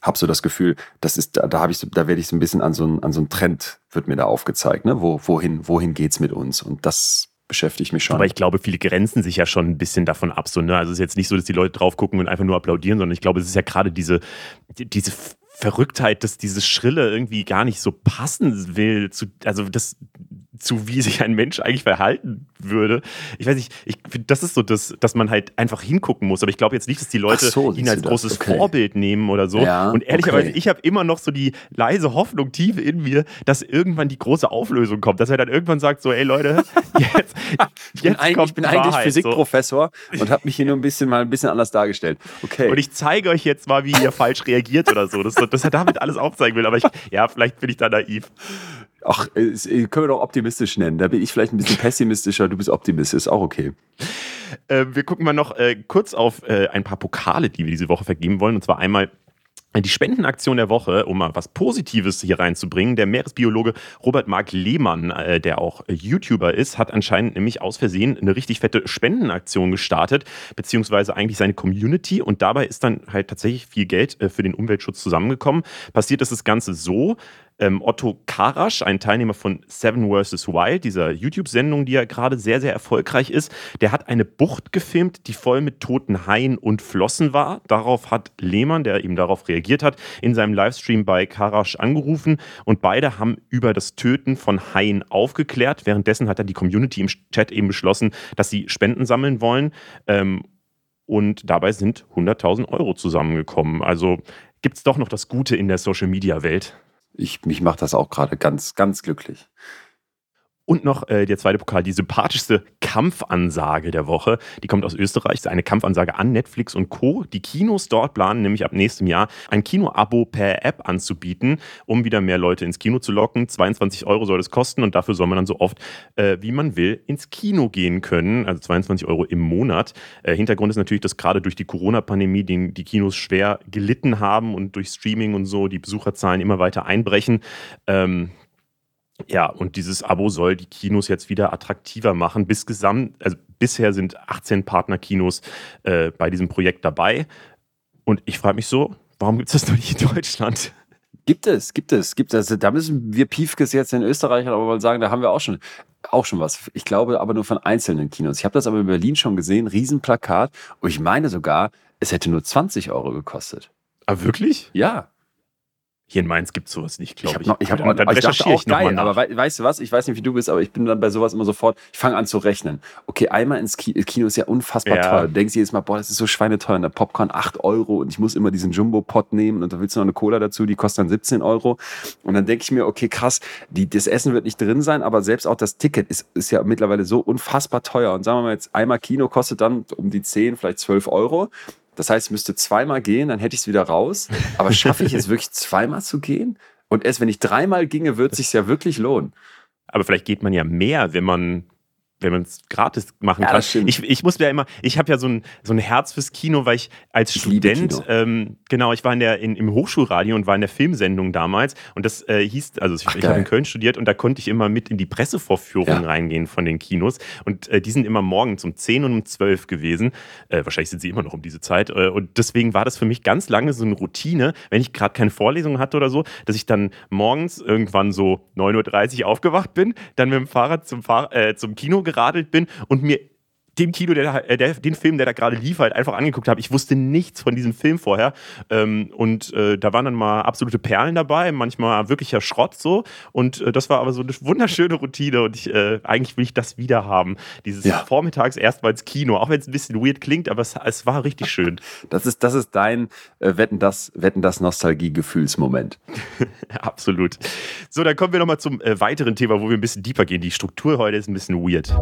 habe so das Gefühl, das ist, da, da ich so, da werde ich so ein bisschen an so ein, an so ein Trend, wird mir da aufgezeigt, ne? Wo, wohin, wohin geht's mit uns? Und das beschäftigt mich schon. Aber ich glaube, viele grenzen sich ja schon ein bisschen davon ab. So, ne? Also es ist jetzt nicht so, dass die Leute drauf gucken und einfach nur applaudieren, sondern ich glaube, es ist ja gerade diese, diese Verrücktheit, dass dieses Schrille irgendwie gar nicht so passen will. Zu, also das, zu wie sich ein Mensch eigentlich verhalten würde. Ich weiß nicht, ich finde, das ist so, das, dass man halt einfach hingucken muss. Aber ich glaube jetzt nicht, dass die Leute so, ihn als großes okay. Vorbild nehmen oder so. Ja, und ehrlicherweise, okay. ich habe immer noch so die leise Hoffnung tief in mir, dass irgendwann die große Auflösung kommt. Dass er dann irgendwann sagt: So, ey Leute, jetzt, ich bin eigentlich, ich bin eigentlich Physikprofessor so. und habe mich hier nur ein bisschen mal ein bisschen anders dargestellt. Okay. Und ich zeige euch jetzt mal, wie ihr falsch reagiert oder so. Das, dass er damit alles aufzeigen will. Aber ich, ja, vielleicht bin ich da naiv. Ach, äh, können wir doch optimistisch nennen. Da bin ich vielleicht ein bisschen pessimistischer, du bist optimistisch, ist auch okay. Äh, wir gucken mal noch äh, kurz auf äh, ein paar Pokale, die wir diese Woche vergeben wollen. Und zwar einmal Die Spendenaktion der Woche, um mal was Positives hier reinzubringen, der Meeresbiologe Robert Mark Lehmann, der auch YouTuber ist, hat anscheinend nämlich aus Versehen eine richtig fette Spendenaktion gestartet, beziehungsweise eigentlich seine Community und dabei ist dann halt tatsächlich viel Geld für den Umweltschutz zusammengekommen. Passiert ist das Ganze so, ähm, Otto Karasch, ein Teilnehmer von Seven vs. Wild, dieser YouTube-Sendung, die ja gerade sehr, sehr erfolgreich ist, der hat eine Bucht gefilmt, die voll mit toten Haien und Flossen war. Darauf hat Lehmann, der eben darauf reagiert hat, in seinem Livestream bei Karasch angerufen und beide haben über das Töten von Haien aufgeklärt. Währenddessen hat dann die Community im Chat eben beschlossen, dass sie Spenden sammeln wollen. Ähm, und dabei sind 100.000 Euro zusammengekommen. Also gibt es doch noch das Gute in der Social-Media-Welt. Ich, mich macht das auch gerade ganz, ganz glücklich. Und noch äh, der zweite Pokal, die sympathischste Kampfansage der Woche. Die kommt aus Österreich. Das ist eine Kampfansage an Netflix und Co. Die Kinos dort planen nämlich ab nächstem Jahr ein Kino-Abo per App anzubieten, um wieder mehr Leute ins Kino zu locken. 22 Euro soll es kosten und dafür soll man dann so oft, äh, wie man will, ins Kino gehen können. Also 22 Euro im Monat. Äh, Hintergrund ist natürlich, dass gerade durch die Corona-Pandemie die, die Kinos schwer gelitten haben und durch Streaming und so die Besucherzahlen immer weiter einbrechen. Ähm, ja, und dieses Abo soll die Kinos jetzt wieder attraktiver machen. Bis gesamt, also bisher sind 18 Partnerkinos äh, bei diesem Projekt dabei. Und ich frage mich so, warum gibt es das noch nicht in Deutschland? Gibt es, gibt es, gibt es. Also da müssen wir Piefkes jetzt in Österreich aber mal sagen, da haben wir auch schon, auch schon was. Ich glaube aber nur von einzelnen Kinos. Ich habe das aber in Berlin schon gesehen, Riesenplakat. Und ich meine sogar, es hätte nur 20 Euro gekostet. Ah, wirklich? Ja. Hier in Mainz gibt es sowas nicht, glaube ich. Noch, ich habe dann, dann ich dachte auch geil, aber we weißt du was? Ich weiß nicht, wie du bist, aber ich bin dann bei sowas immer sofort, ich fange an zu rechnen. Okay, einmal ins Kino, Kino ist ja unfassbar ja. teuer. Du denkst jedes Mal, boah, das ist so schweineteuer. Und der Popcorn 8 Euro und ich muss immer diesen Jumbo-Pot nehmen und da willst du noch eine Cola dazu, die kostet dann 17 Euro. Und dann denke ich mir, okay, krass, die, das Essen wird nicht drin sein, aber selbst auch das Ticket ist, ist ja mittlerweile so unfassbar teuer. Und sagen wir mal jetzt, einmal Kino kostet dann um die 10, vielleicht 12 Euro. Das heißt, ich müsste zweimal gehen, dann hätte ich es wieder raus. Aber schaffe ich es wirklich zweimal zu gehen? Und erst wenn ich dreimal ginge, wird es sich ja wirklich lohnen. Aber vielleicht geht man ja mehr, wenn man wenn man es gratis machen ja, kann. Ich, ich muss mir immer, ich habe ja so ein, so ein Herz fürs Kino, weil ich als ich Student, ähm, genau, ich war in der, in, im Hochschulradio und war in der Filmsendung damals und das äh, hieß, also ich, ich habe in Köln studiert und da konnte ich immer mit in die Pressevorführung ja. reingehen von den Kinos und äh, die sind immer morgens um 10 und um 12 gewesen. Äh, wahrscheinlich sind sie immer noch um diese Zeit äh, und deswegen war das für mich ganz lange so eine Routine, wenn ich gerade keine Vorlesung hatte oder so, dass ich dann morgens irgendwann so 9.30 Uhr aufgewacht bin, dann mit dem Fahrrad zum, Fahr äh, zum Kino geradelt bin und mir dem Kino, der, äh, der, den Film, der da gerade lief, halt einfach angeguckt habe. Ich wusste nichts von diesem Film vorher. Ähm, und äh, da waren dann mal absolute Perlen dabei, manchmal wirklicher Schrott so. Und äh, das war aber so eine wunderschöne Routine. Und ich, äh, eigentlich will ich das wieder haben. Dieses ja. vormittags erstmals Kino, auch wenn es ein bisschen weird klingt, aber es, es war richtig schön. Das ist, das ist dein äh, Wetten das, Wetten das Nostalgie-Gefühlsmoment. Absolut. So, dann kommen wir nochmal zum äh, weiteren Thema, wo wir ein bisschen deeper gehen. Die Struktur heute ist ein bisschen weird.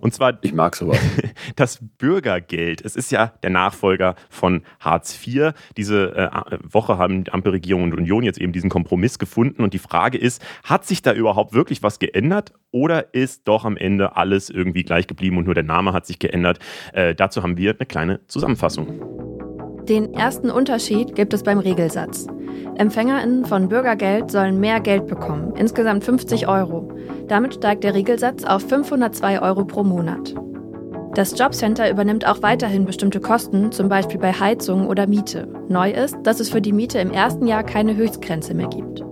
Und zwar ich mag sowas. das Bürgergeld. Es ist ja der Nachfolger von Hartz IV. Diese äh, Woche haben Ampelregierung und Union jetzt eben diesen Kompromiss gefunden. Und die Frage ist, hat sich da überhaupt wirklich was geändert oder ist doch am Ende alles irgendwie gleich geblieben und nur der Name hat sich geändert? Äh, dazu haben wir eine kleine Zusammenfassung. Den ersten Unterschied gibt es beim Regelsatz. EmpfängerInnen von Bürgergeld sollen mehr Geld bekommen, insgesamt 50 Euro. Damit steigt der Regelsatz auf 502 Euro pro Monat. Das Jobcenter übernimmt auch weiterhin bestimmte Kosten, zum Beispiel bei Heizung oder Miete. Neu ist, dass es für die Miete im ersten Jahr keine Höchstgrenze mehr gibt.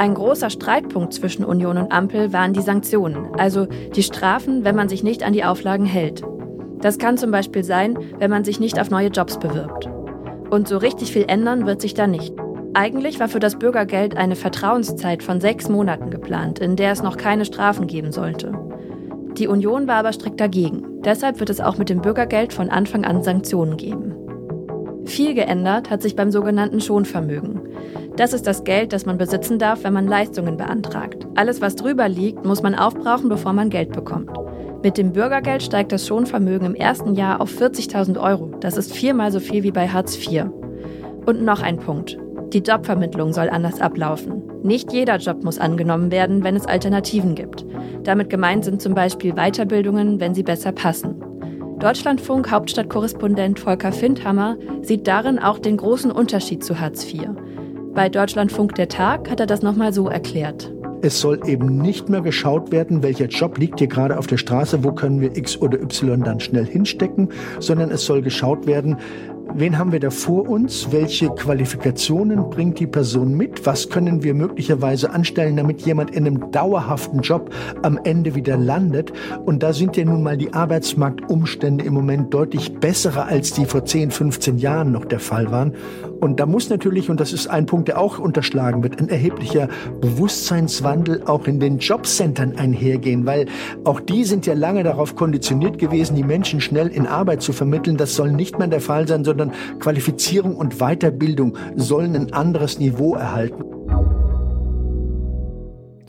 Ein großer Streitpunkt zwischen Union und Ampel waren die Sanktionen, also die Strafen, wenn man sich nicht an die Auflagen hält. Das kann zum Beispiel sein, wenn man sich nicht auf neue Jobs bewirbt. Und so richtig viel ändern wird sich da nicht. Eigentlich war für das Bürgergeld eine Vertrauenszeit von sechs Monaten geplant, in der es noch keine Strafen geben sollte. Die Union war aber strikt dagegen. Deshalb wird es auch mit dem Bürgergeld von Anfang an Sanktionen geben. Viel geändert hat sich beim sogenannten Schonvermögen. Das ist das Geld, das man besitzen darf, wenn man Leistungen beantragt. Alles, was drüber liegt, muss man aufbrauchen, bevor man Geld bekommt. Mit dem Bürgergeld steigt das Schonvermögen im ersten Jahr auf 40.000 Euro. Das ist viermal so viel wie bei Hartz IV. Und noch ein Punkt. Die Jobvermittlung soll anders ablaufen. Nicht jeder Job muss angenommen werden, wenn es Alternativen gibt. Damit gemeint sind zum Beispiel Weiterbildungen, wenn sie besser passen. Deutschlandfunk Hauptstadtkorrespondent Volker Findhammer sieht darin auch den großen Unterschied zu Hartz IV. Bei Deutschlandfunk der Tag hat er das nochmal so erklärt. Es soll eben nicht mehr geschaut werden, welcher Job liegt hier gerade auf der Straße, wo können wir X oder Y dann schnell hinstecken, sondern es soll geschaut werden, Wen haben wir da vor uns? Welche Qualifikationen bringt die Person mit? Was können wir möglicherweise anstellen, damit jemand in einem dauerhaften Job am Ende wieder landet? Und da sind ja nun mal die Arbeitsmarktumstände im Moment deutlich bessere, als die vor 10, 15 Jahren noch der Fall waren. Und da muss natürlich, und das ist ein Punkt, der auch unterschlagen wird, ein erheblicher Bewusstseinswandel auch in den Jobcentern einhergehen, weil auch die sind ja lange darauf konditioniert gewesen, die Menschen schnell in Arbeit zu vermitteln. Das soll nicht mehr der Fall sein, sondern Qualifizierung und Weiterbildung sollen ein anderes Niveau erhalten.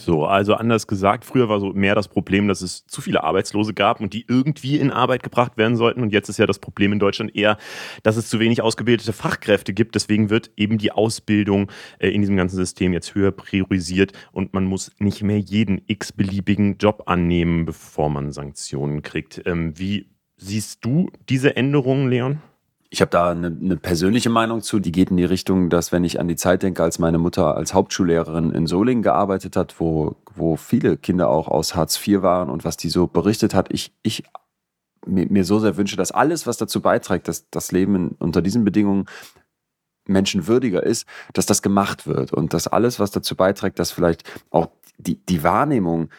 So, also anders gesagt, früher war so mehr das Problem, dass es zu viele Arbeitslose gab und die irgendwie in Arbeit gebracht werden sollten. Und jetzt ist ja das Problem in Deutschland eher, dass es zu wenig ausgebildete Fachkräfte gibt. Deswegen wird eben die Ausbildung äh, in diesem ganzen System jetzt höher priorisiert und man muss nicht mehr jeden x-beliebigen Job annehmen, bevor man Sanktionen kriegt. Ähm, wie siehst du diese Änderungen, Leon? Ich habe da eine, eine, persönliche Meinung zu, die geht in die Richtung, dass wenn ich an die Zeit denke, als meine Mutter als Hauptschullehrerin in Solingen gearbeitet hat, wo, wo viele Kinder auch aus Hartz IV waren und was die so berichtet hat, ich, ich mir, mir so sehr wünsche, dass alles, was dazu beiträgt, dass das Leben unter diesen Bedingungen menschenwürdiger ist, dass das gemacht wird und dass alles, was dazu beiträgt, dass vielleicht auch die, die Wahrnehmung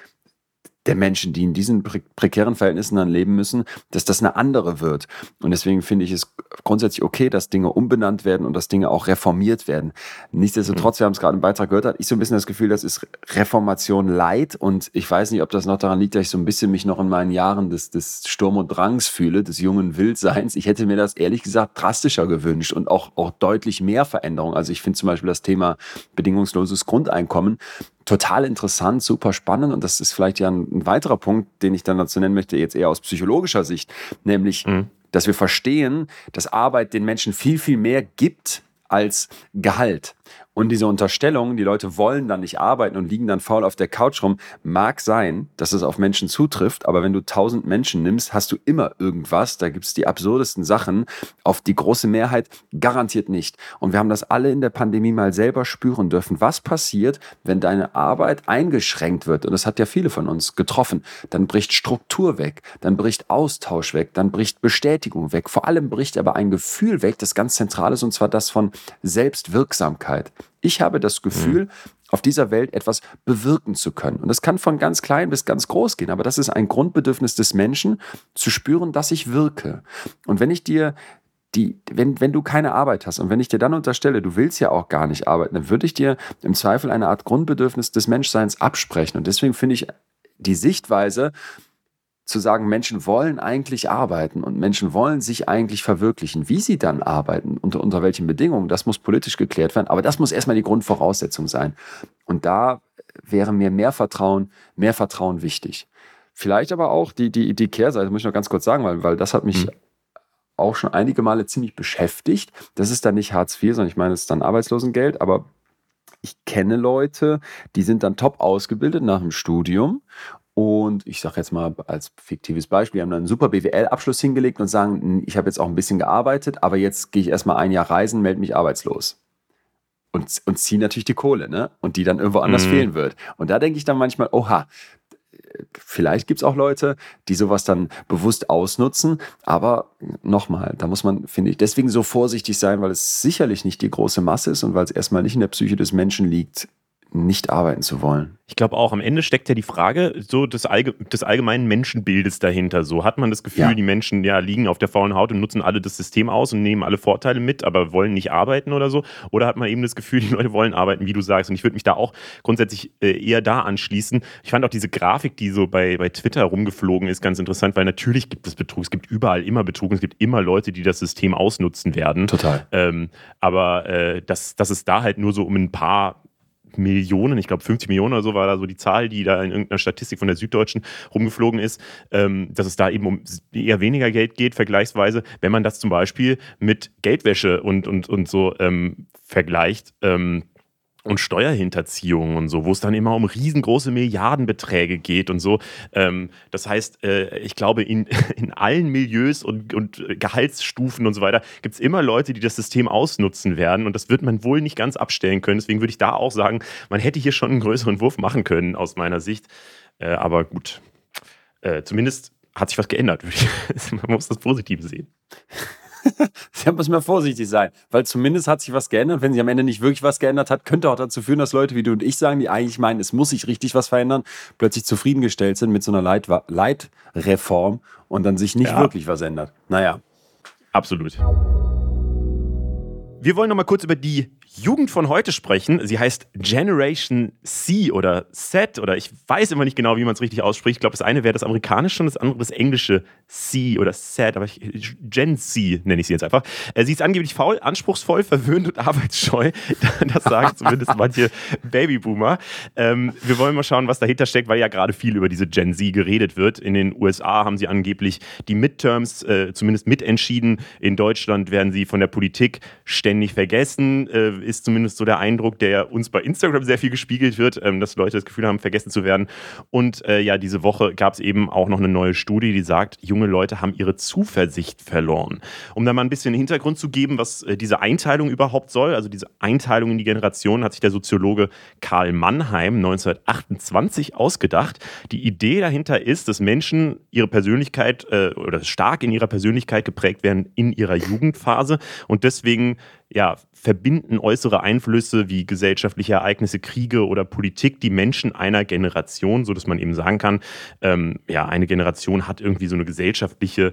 der Menschen, die in diesen pre prekären Verhältnissen dann leben müssen, dass das eine andere wird. Und deswegen finde ich es grundsätzlich okay, dass Dinge umbenannt werden und dass Dinge auch reformiert werden. Nichtsdestotrotz, wir haben es gerade im Beitrag gehört, hatte ich so ein bisschen das Gefühl, das ist Reformation light und ich weiß nicht, ob das noch daran liegt, dass ich so ein bisschen mich noch in meinen Jahren des, des Sturm und Drangs fühle, des jungen Wildseins. Ich hätte mir das ehrlich gesagt drastischer gewünscht und auch, auch deutlich mehr Veränderung. Also ich finde zum Beispiel das Thema bedingungsloses Grundeinkommen total interessant, super spannend und das ist vielleicht ja ein, ein, weiterer Punkt, den ich dann dazu nennen möchte, jetzt eher aus psychologischer Sicht, nämlich, mhm. dass wir verstehen, dass Arbeit den Menschen viel, viel mehr gibt als Gehalt. Und diese Unterstellung, die Leute wollen dann nicht arbeiten und liegen dann faul auf der Couch rum, mag sein, dass es auf Menschen zutrifft, aber wenn du tausend Menschen nimmst, hast du immer irgendwas. Da gibt es die absurdesten Sachen. Auf die große Mehrheit garantiert nicht. Und wir haben das alle in der Pandemie mal selber spüren dürfen. Was passiert, wenn deine Arbeit eingeschränkt wird? Und das hat ja viele von uns getroffen. Dann bricht Struktur weg, dann bricht Austausch weg, dann bricht Bestätigung weg. Vor allem bricht aber ein Gefühl weg, das ganz zentral ist, und zwar das von Selbstwirksamkeit. Ich habe das Gefühl, mhm. auf dieser Welt etwas bewirken zu können. Und das kann von ganz klein bis ganz groß gehen, aber das ist ein Grundbedürfnis des Menschen, zu spüren, dass ich wirke. Und wenn ich dir die, wenn, wenn du keine Arbeit hast und wenn ich dir dann unterstelle, du willst ja auch gar nicht arbeiten, dann würde ich dir im Zweifel eine Art Grundbedürfnis des Menschseins absprechen. Und deswegen finde ich die Sichtweise, zu sagen, Menschen wollen eigentlich arbeiten und Menschen wollen sich eigentlich verwirklichen. Wie sie dann arbeiten, unter, unter welchen Bedingungen, das muss politisch geklärt werden. Aber das muss erstmal die Grundvoraussetzung sein. Und da wäre mir mehr Vertrauen, mehr Vertrauen wichtig. Vielleicht aber auch die, die, die Kehrseite, muss ich noch ganz kurz sagen, weil, weil das hat mich mhm. auch schon einige Male ziemlich beschäftigt. Das ist dann nicht Hartz IV, sondern ich meine, es ist dann Arbeitslosengeld, aber ich kenne Leute, die sind dann top ausgebildet nach dem Studium und ich sage jetzt mal als fiktives Beispiel, haben dann einen super BWL-Abschluss hingelegt und sagen, ich habe jetzt auch ein bisschen gearbeitet, aber jetzt gehe ich erstmal ein Jahr reisen, melde mich arbeitslos. Und, und ziehe natürlich die Kohle, ne? Und die dann irgendwo anders mhm. fehlen wird. Und da denke ich dann manchmal, oha, vielleicht gibt es auch Leute, die sowas dann bewusst ausnutzen. Aber nochmal, da muss man, finde ich, deswegen so vorsichtig sein, weil es sicherlich nicht die große Masse ist und weil es erstmal nicht in der Psyche des Menschen liegt, nicht arbeiten zu wollen. Ich glaube auch, am Ende steckt ja die Frage so des, allge des allgemeinen Menschenbildes dahinter. So hat man das Gefühl, ja. die Menschen ja liegen auf der faulen Haut und nutzen alle das System aus und nehmen alle Vorteile mit, aber wollen nicht arbeiten oder so. Oder hat man eben das Gefühl, die Leute wollen arbeiten, wie du sagst. Und ich würde mich da auch grundsätzlich äh, eher da anschließen. Ich fand auch diese Grafik, die so bei, bei Twitter rumgeflogen ist, ganz interessant, weil natürlich gibt es Betrug. Es gibt überall immer Betrug. Es gibt immer Leute, die das System ausnutzen werden. Total. Ähm, aber äh, dass, dass es da halt nur so um ein paar Millionen, ich glaube 50 Millionen oder so war da so die Zahl, die da in irgendeiner Statistik von der Süddeutschen rumgeflogen ist, ähm, dass es da eben um eher weniger Geld geht, vergleichsweise, wenn man das zum Beispiel mit Geldwäsche und, und, und so ähm, vergleicht. Ähm, und Steuerhinterziehung und so, wo es dann immer um riesengroße Milliardenbeträge geht und so. Ähm, das heißt, äh, ich glaube, in, in allen Milieus und, und Gehaltsstufen und so weiter gibt es immer Leute, die das System ausnutzen werden und das wird man wohl nicht ganz abstellen können. Deswegen würde ich da auch sagen, man hätte hier schon einen größeren Wurf machen können aus meiner Sicht. Äh, aber gut, äh, zumindest hat sich was geändert. man muss das Positive sehen. Sie müssen mal vorsichtig sein, weil zumindest hat sich was geändert. Wenn sich am Ende nicht wirklich was geändert hat, könnte auch dazu führen, dass Leute wie du und ich sagen, die eigentlich meinen, es muss sich richtig was verändern, plötzlich zufriedengestellt sind mit so einer Leit Leitreform und dann sich nicht ja. wirklich was ändert. Naja. Absolut. Wir wollen noch mal kurz über die Jugend von heute sprechen. Sie heißt Generation C oder Z oder ich weiß immer nicht genau, wie man es richtig ausspricht. Ich glaube, das eine wäre das amerikanische und das andere das englische C oder Z, aber ich, Gen C nenne ich sie jetzt einfach. Äh, sie ist angeblich faul, anspruchsvoll, verwöhnt und arbeitsscheu. Das sagen zumindest manche Babyboomer. Ähm, wir wollen mal schauen, was dahinter steckt, weil ja gerade viel über diese Gen Z geredet wird. In den USA haben sie angeblich die Midterms äh, zumindest mitentschieden. In Deutschland werden sie von der Politik ständig vergessen. Äh, ist zumindest so der Eindruck, der uns bei Instagram sehr viel gespiegelt wird, ähm, dass Leute das Gefühl haben, vergessen zu werden. Und äh, ja, diese Woche gab es eben auch noch eine neue Studie, die sagt, junge Leute haben ihre Zuversicht verloren. Um da mal ein bisschen Hintergrund zu geben, was äh, diese Einteilung überhaupt soll, also diese Einteilung in die Generation, hat sich der Soziologe Karl Mannheim 1928 ausgedacht. Die Idee dahinter ist, dass Menschen ihre Persönlichkeit äh, oder stark in ihrer Persönlichkeit geprägt werden in ihrer Jugendphase und deswegen ja, verbinden äußere Einflüsse wie gesellschaftliche Ereignisse, Kriege oder Politik die Menschen einer Generation, sodass man eben sagen kann, ähm, ja, eine Generation hat irgendwie so eine gesellschaftliche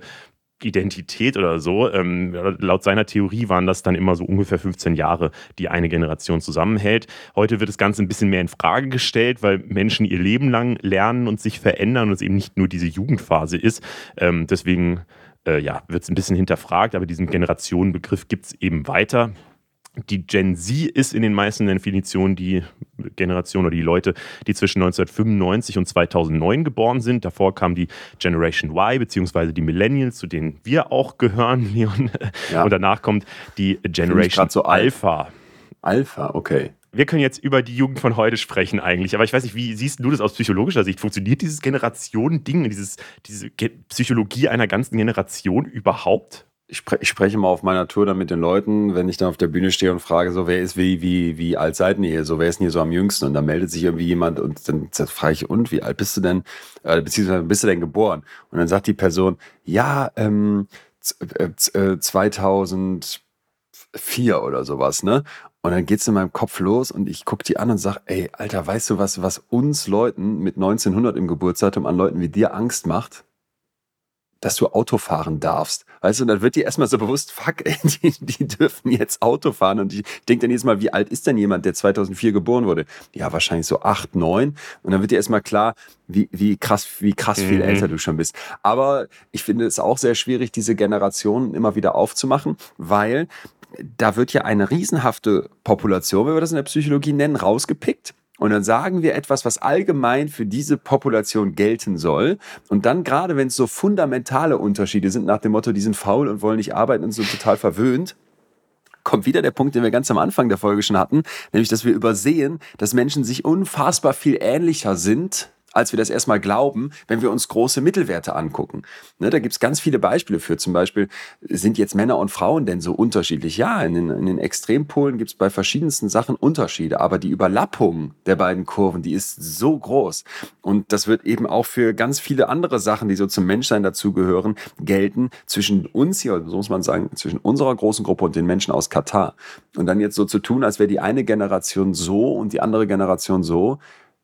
Identität oder so. Ähm, laut seiner Theorie waren das dann immer so ungefähr 15 Jahre, die eine Generation zusammenhält. Heute wird das Ganze ein bisschen mehr in Frage gestellt, weil Menschen ihr Leben lang lernen und sich verändern und es eben nicht nur diese Jugendphase ist. Ähm, deswegen äh, ja, wird es ein bisschen hinterfragt, aber diesen Generationenbegriff gibt es eben weiter. Die Gen Z ist in den meisten Definitionen die Generation oder die Leute, die zwischen 1995 und 2009 geboren sind. Davor kam die Generation Y beziehungsweise die Millennials, zu denen wir auch gehören, Leon. Ja. Und danach kommt die Generation so Alpha. Alpha, okay wir können jetzt über die Jugend von heute sprechen eigentlich, aber ich weiß nicht, wie siehst du das aus psychologischer Sicht? Funktioniert dieses Generationending, diese Psychologie einer ganzen Generation überhaupt? Ich, spre ich, spreche mal auf meiner Tour dann mit den Leuten, wenn ich dann auf der Bühne stehe und frage, so wer ist wie, wie, wie alt seid ihr? So, wer ist denn hier so am jüngsten? Und dann meldet sich irgendwie jemand und dann frage ich, und wie alt bist du denn? Äh, beziehungsweise bist du denn geboren? Und dann sagt die Person, ja, ähm, 2004 äh, oder sowas, ne? Und dann geht es in meinem Kopf los und ich gucke die an und sage, ey, Alter, weißt du was, was uns Leuten mit 1900 im Geburtsdatum an Leuten wie dir Angst macht? Dass du Auto fahren darfst. Weißt du, und dann wird dir erstmal so bewusst, fuck, ey, die, die dürfen jetzt Auto fahren. Und ich denke dann jedes Mal, wie alt ist denn jemand, der 2004 geboren wurde? Ja, wahrscheinlich so acht, neun. Und dann wird dir erstmal klar, wie, wie krass, wie krass viel mhm. älter du schon bist. Aber ich finde es auch sehr schwierig, diese Generationen immer wieder aufzumachen, weil da wird ja eine riesenhafte Population, wenn wir das in der Psychologie nennen, rausgepickt. Und dann sagen wir etwas, was allgemein für diese Population gelten soll. Und dann, gerade wenn es so fundamentale Unterschiede sind, nach dem Motto, die sind faul und wollen nicht arbeiten und sind total verwöhnt, kommt wieder der Punkt, den wir ganz am Anfang der Folge schon hatten, nämlich, dass wir übersehen, dass Menschen sich unfassbar viel ähnlicher sind als wir das erstmal glauben, wenn wir uns große Mittelwerte angucken. Ne, da gibt es ganz viele Beispiele für. Zum Beispiel, sind jetzt Männer und Frauen denn so unterschiedlich? Ja, in den, in den Extrempolen gibt es bei verschiedensten Sachen Unterschiede, aber die Überlappung der beiden Kurven, die ist so groß. Und das wird eben auch für ganz viele andere Sachen, die so zum Menschsein dazugehören, gelten zwischen uns hier, so muss man sagen, zwischen unserer großen Gruppe und den Menschen aus Katar. Und dann jetzt so zu tun, als wäre die eine Generation so und die andere Generation so,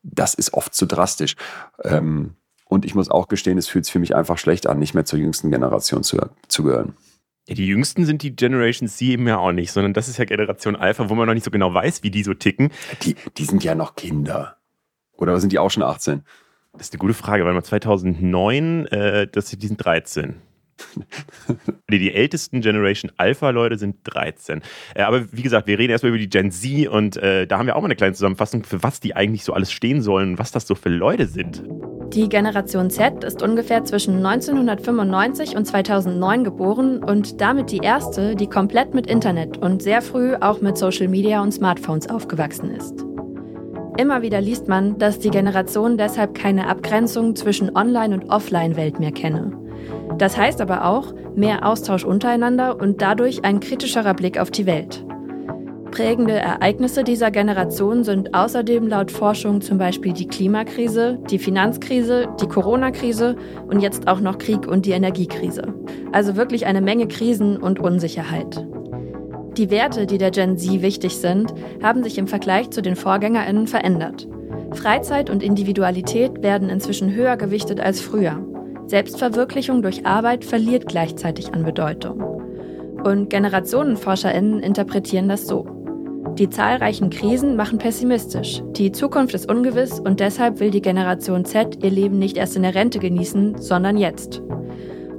das ist oft zu drastisch. Ähm, und ich muss auch gestehen, es fühlt sich für mich einfach schlecht an, nicht mehr zur jüngsten Generation zu, zu gehören. Ja, die jüngsten sind die Generation C eben ja auch nicht, sondern das ist ja Generation Alpha, wo man noch nicht so genau weiß, wie die so ticken. Die, die sind ja noch Kinder. Oder sind die auch schon 18? Das ist eine gute Frage, weil mal 2009, äh, das, die sind 13. die ältesten Generation Alpha-Leute sind 13. Äh, aber wie gesagt, wir reden erstmal über die Gen Z und äh, da haben wir auch mal eine kleine Zusammenfassung, für was die eigentlich so alles stehen sollen und was das so für Leute sind. Die Generation Z ist ungefähr zwischen 1995 und 2009 geboren und damit die erste, die komplett mit Internet und sehr früh auch mit Social Media und Smartphones aufgewachsen ist. Immer wieder liest man, dass die Generation deshalb keine Abgrenzung zwischen Online- und Offline-Welt mehr kenne. Das heißt aber auch mehr Austausch untereinander und dadurch ein kritischerer Blick auf die Welt. Prägende Ereignisse dieser Generation sind außerdem laut Forschung zum Beispiel die Klimakrise, die Finanzkrise, die Corona-Krise und jetzt auch noch Krieg und die Energiekrise. Also wirklich eine Menge Krisen und Unsicherheit. Die Werte, die der Gen Z wichtig sind, haben sich im Vergleich zu den Vorgängerinnen verändert. Freizeit und Individualität werden inzwischen höher gewichtet als früher. Selbstverwirklichung durch Arbeit verliert gleichzeitig an Bedeutung. Und Generationenforscherinnen interpretieren das so. Die zahlreichen Krisen machen pessimistisch. Die Zukunft ist ungewiss und deshalb will die Generation Z ihr Leben nicht erst in der Rente genießen, sondern jetzt.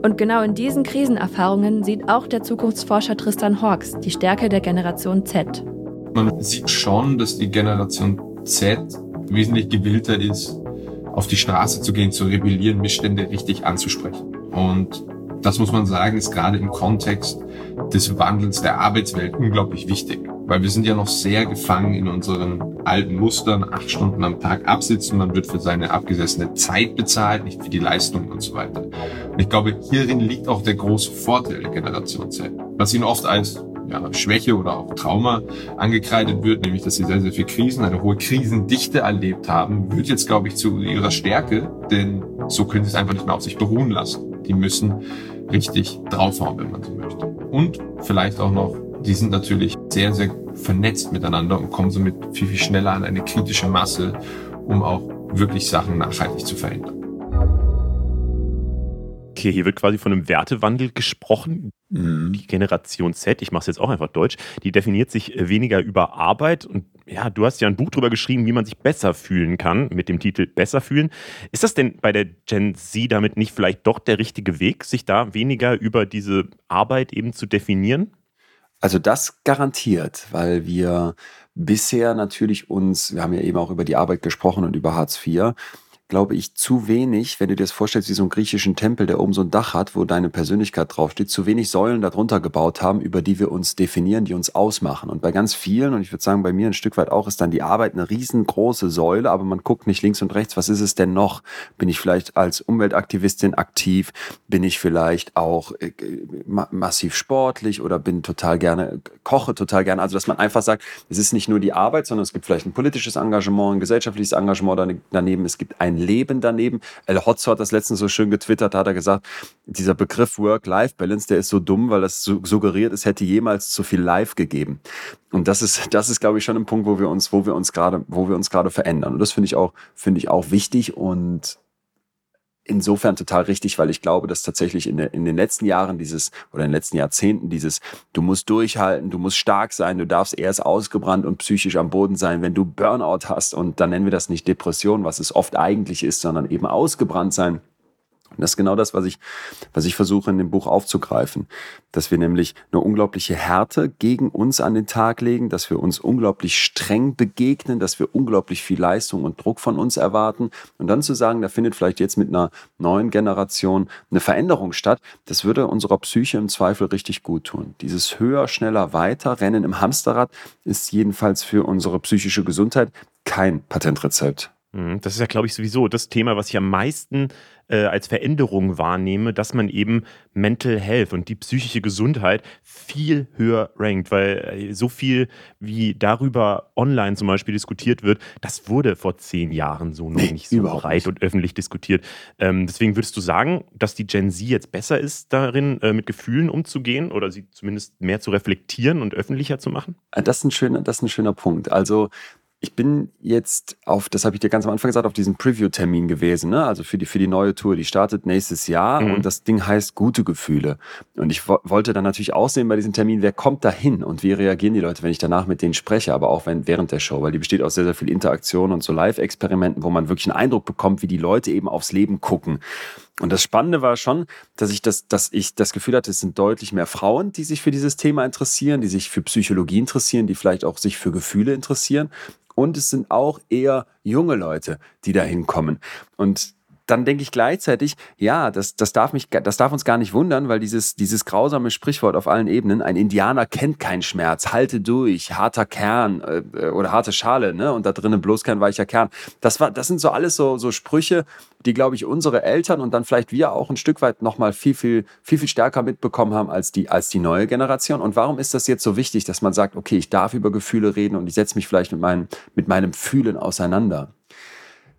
Und genau in diesen Krisenerfahrungen sieht auch der Zukunftsforscher Tristan Hawks die Stärke der Generation Z. Man sieht schon, dass die Generation Z wesentlich gewillter ist, auf die Straße zu gehen, zu rebellieren, Missstände richtig anzusprechen. Und das muss man sagen, ist gerade im Kontext des Wandels der Arbeitswelt unglaublich wichtig. Weil wir sind ja noch sehr gefangen in unseren alten Mustern, acht Stunden am Tag absitzen, man wird für seine abgesessene Zeit bezahlt, nicht für die Leistung und so weiter. Und ich glaube, hierin liegt auch der große Vorteil der Generation Z. Was ihnen oft als ja, Schwäche oder auch Trauma angekreidet wird, nämlich dass sie sehr, sehr viel Krisen, eine hohe Krisendichte erlebt haben, wird jetzt, glaube ich, zu ihrer Stärke, denn so können sie es einfach nicht mehr auf sich beruhen lassen. Die müssen richtig draufhauen, wenn man so möchte. Und vielleicht auch noch, die sind natürlich sehr, sehr vernetzt miteinander und kommen somit viel, viel schneller an eine kritische Masse, um auch wirklich Sachen nachhaltig zu verändern. Okay, hier wird quasi von einem Wertewandel gesprochen. Mhm. Die Generation Z, ich mache es jetzt auch einfach deutsch, die definiert sich äh, weniger über Arbeit. Und ja, du hast ja ein Buch darüber geschrieben, wie man sich besser fühlen kann, mit dem Titel Besser fühlen. Ist das denn bei der Gen Z damit nicht vielleicht doch der richtige Weg, sich da weniger über diese Arbeit eben zu definieren? Also das garantiert, weil wir bisher natürlich uns, wir haben ja eben auch über die Arbeit gesprochen und über Hartz IV, glaube ich, zu wenig, wenn du dir das vorstellst, wie so einen griechischen Tempel, der oben so ein Dach hat, wo deine Persönlichkeit draufsteht, zu wenig Säulen darunter gebaut haben, über die wir uns definieren, die uns ausmachen. Und bei ganz vielen, und ich würde sagen, bei mir ein Stück weit auch, ist dann die Arbeit eine riesengroße Säule, aber man guckt nicht links und rechts, was ist es denn noch? Bin ich vielleicht als Umweltaktivistin aktiv? Bin ich vielleicht auch äh, massiv sportlich oder bin total gerne, koche total gerne? Also, dass man einfach sagt, es ist nicht nur die Arbeit, sondern es gibt vielleicht ein politisches Engagement, ein gesellschaftliches Engagement daneben, es gibt ein ein Leben daneben. El Hotzo hat das letztens so schön getwittert, da hat er gesagt, dieser Begriff Work-Life-Balance, der ist so dumm, weil das suggeriert, es hätte jemals zu viel Life gegeben. Und das ist, das ist, glaube ich, schon ein Punkt, wo wir uns, wo wir uns gerade, wo wir uns gerade verändern. Und das finde ich auch, finde ich auch wichtig und insofern total richtig, weil ich glaube, dass tatsächlich in, in den letzten Jahren dieses oder in den letzten Jahrzehnten dieses, du musst durchhalten, du musst stark sein, du darfst erst ausgebrannt und psychisch am Boden sein, wenn du Burnout hast. Und dann nennen wir das nicht Depression, was es oft eigentlich ist, sondern eben ausgebrannt sein und das ist genau das, was ich, was ich versuche in dem Buch aufzugreifen. Dass wir nämlich eine unglaubliche Härte gegen uns an den Tag legen, dass wir uns unglaublich streng begegnen, dass wir unglaublich viel Leistung und Druck von uns erwarten. Und dann zu sagen, da findet vielleicht jetzt mit einer neuen Generation eine Veränderung statt, das würde unserer Psyche im Zweifel richtig gut tun. Dieses höher, schneller, weiter Rennen im Hamsterrad ist jedenfalls für unsere psychische Gesundheit kein Patentrezept. Mhm, das ist ja, glaube ich, sowieso das Thema, was ich am meisten äh, als Veränderung wahrnehme, dass man eben Mental Health und die psychische Gesundheit viel höher rankt, weil äh, so viel wie darüber online zum Beispiel diskutiert wird, das wurde vor zehn Jahren so noch nicht so breit nicht. und öffentlich diskutiert. Ähm, deswegen würdest du sagen, dass die Gen Z jetzt besser ist darin, äh, mit Gefühlen umzugehen oder sie zumindest mehr zu reflektieren und öffentlicher zu machen? Äh, das ist ein schöner, das ist ein schöner Punkt. Also ich bin jetzt auf, das habe ich dir ganz am Anfang gesagt, auf diesen Preview-Termin gewesen, ne? also für die, für die neue Tour. Die startet nächstes Jahr mhm. und das Ding heißt Gute Gefühle. Und ich wollte dann natürlich auch sehen bei diesem Termin, wer kommt da hin und wie reagieren die Leute, wenn ich danach mit denen spreche, aber auch wenn, während der Show, weil die besteht aus sehr, sehr viel Interaktion und so Live-Experimenten, wo man wirklich einen Eindruck bekommt, wie die Leute eben aufs Leben gucken. Und das Spannende war schon, dass ich das, dass ich das Gefühl hatte, es sind deutlich mehr Frauen, die sich für dieses Thema interessieren, die sich für Psychologie interessieren, die vielleicht auch sich für Gefühle interessieren. Und es sind auch eher junge Leute, die da hinkommen. Und dann denke ich gleichzeitig, ja, das, das, darf mich, das darf uns gar nicht wundern, weil dieses, dieses grausame Sprichwort auf allen Ebenen, ein Indianer kennt keinen Schmerz, halte durch, harter Kern äh, oder harte Schale, ne? Und da drinnen bloß kein weicher Kern. Das, war, das sind so alles so, so Sprüche, die, glaube ich, unsere Eltern und dann vielleicht wir auch ein Stück weit nochmal viel, viel, viel, viel stärker mitbekommen haben als die, als die neue Generation. Und warum ist das jetzt so wichtig, dass man sagt, okay, ich darf über Gefühle reden und ich setze mich vielleicht mit, meinem mit meinem Fühlen auseinander?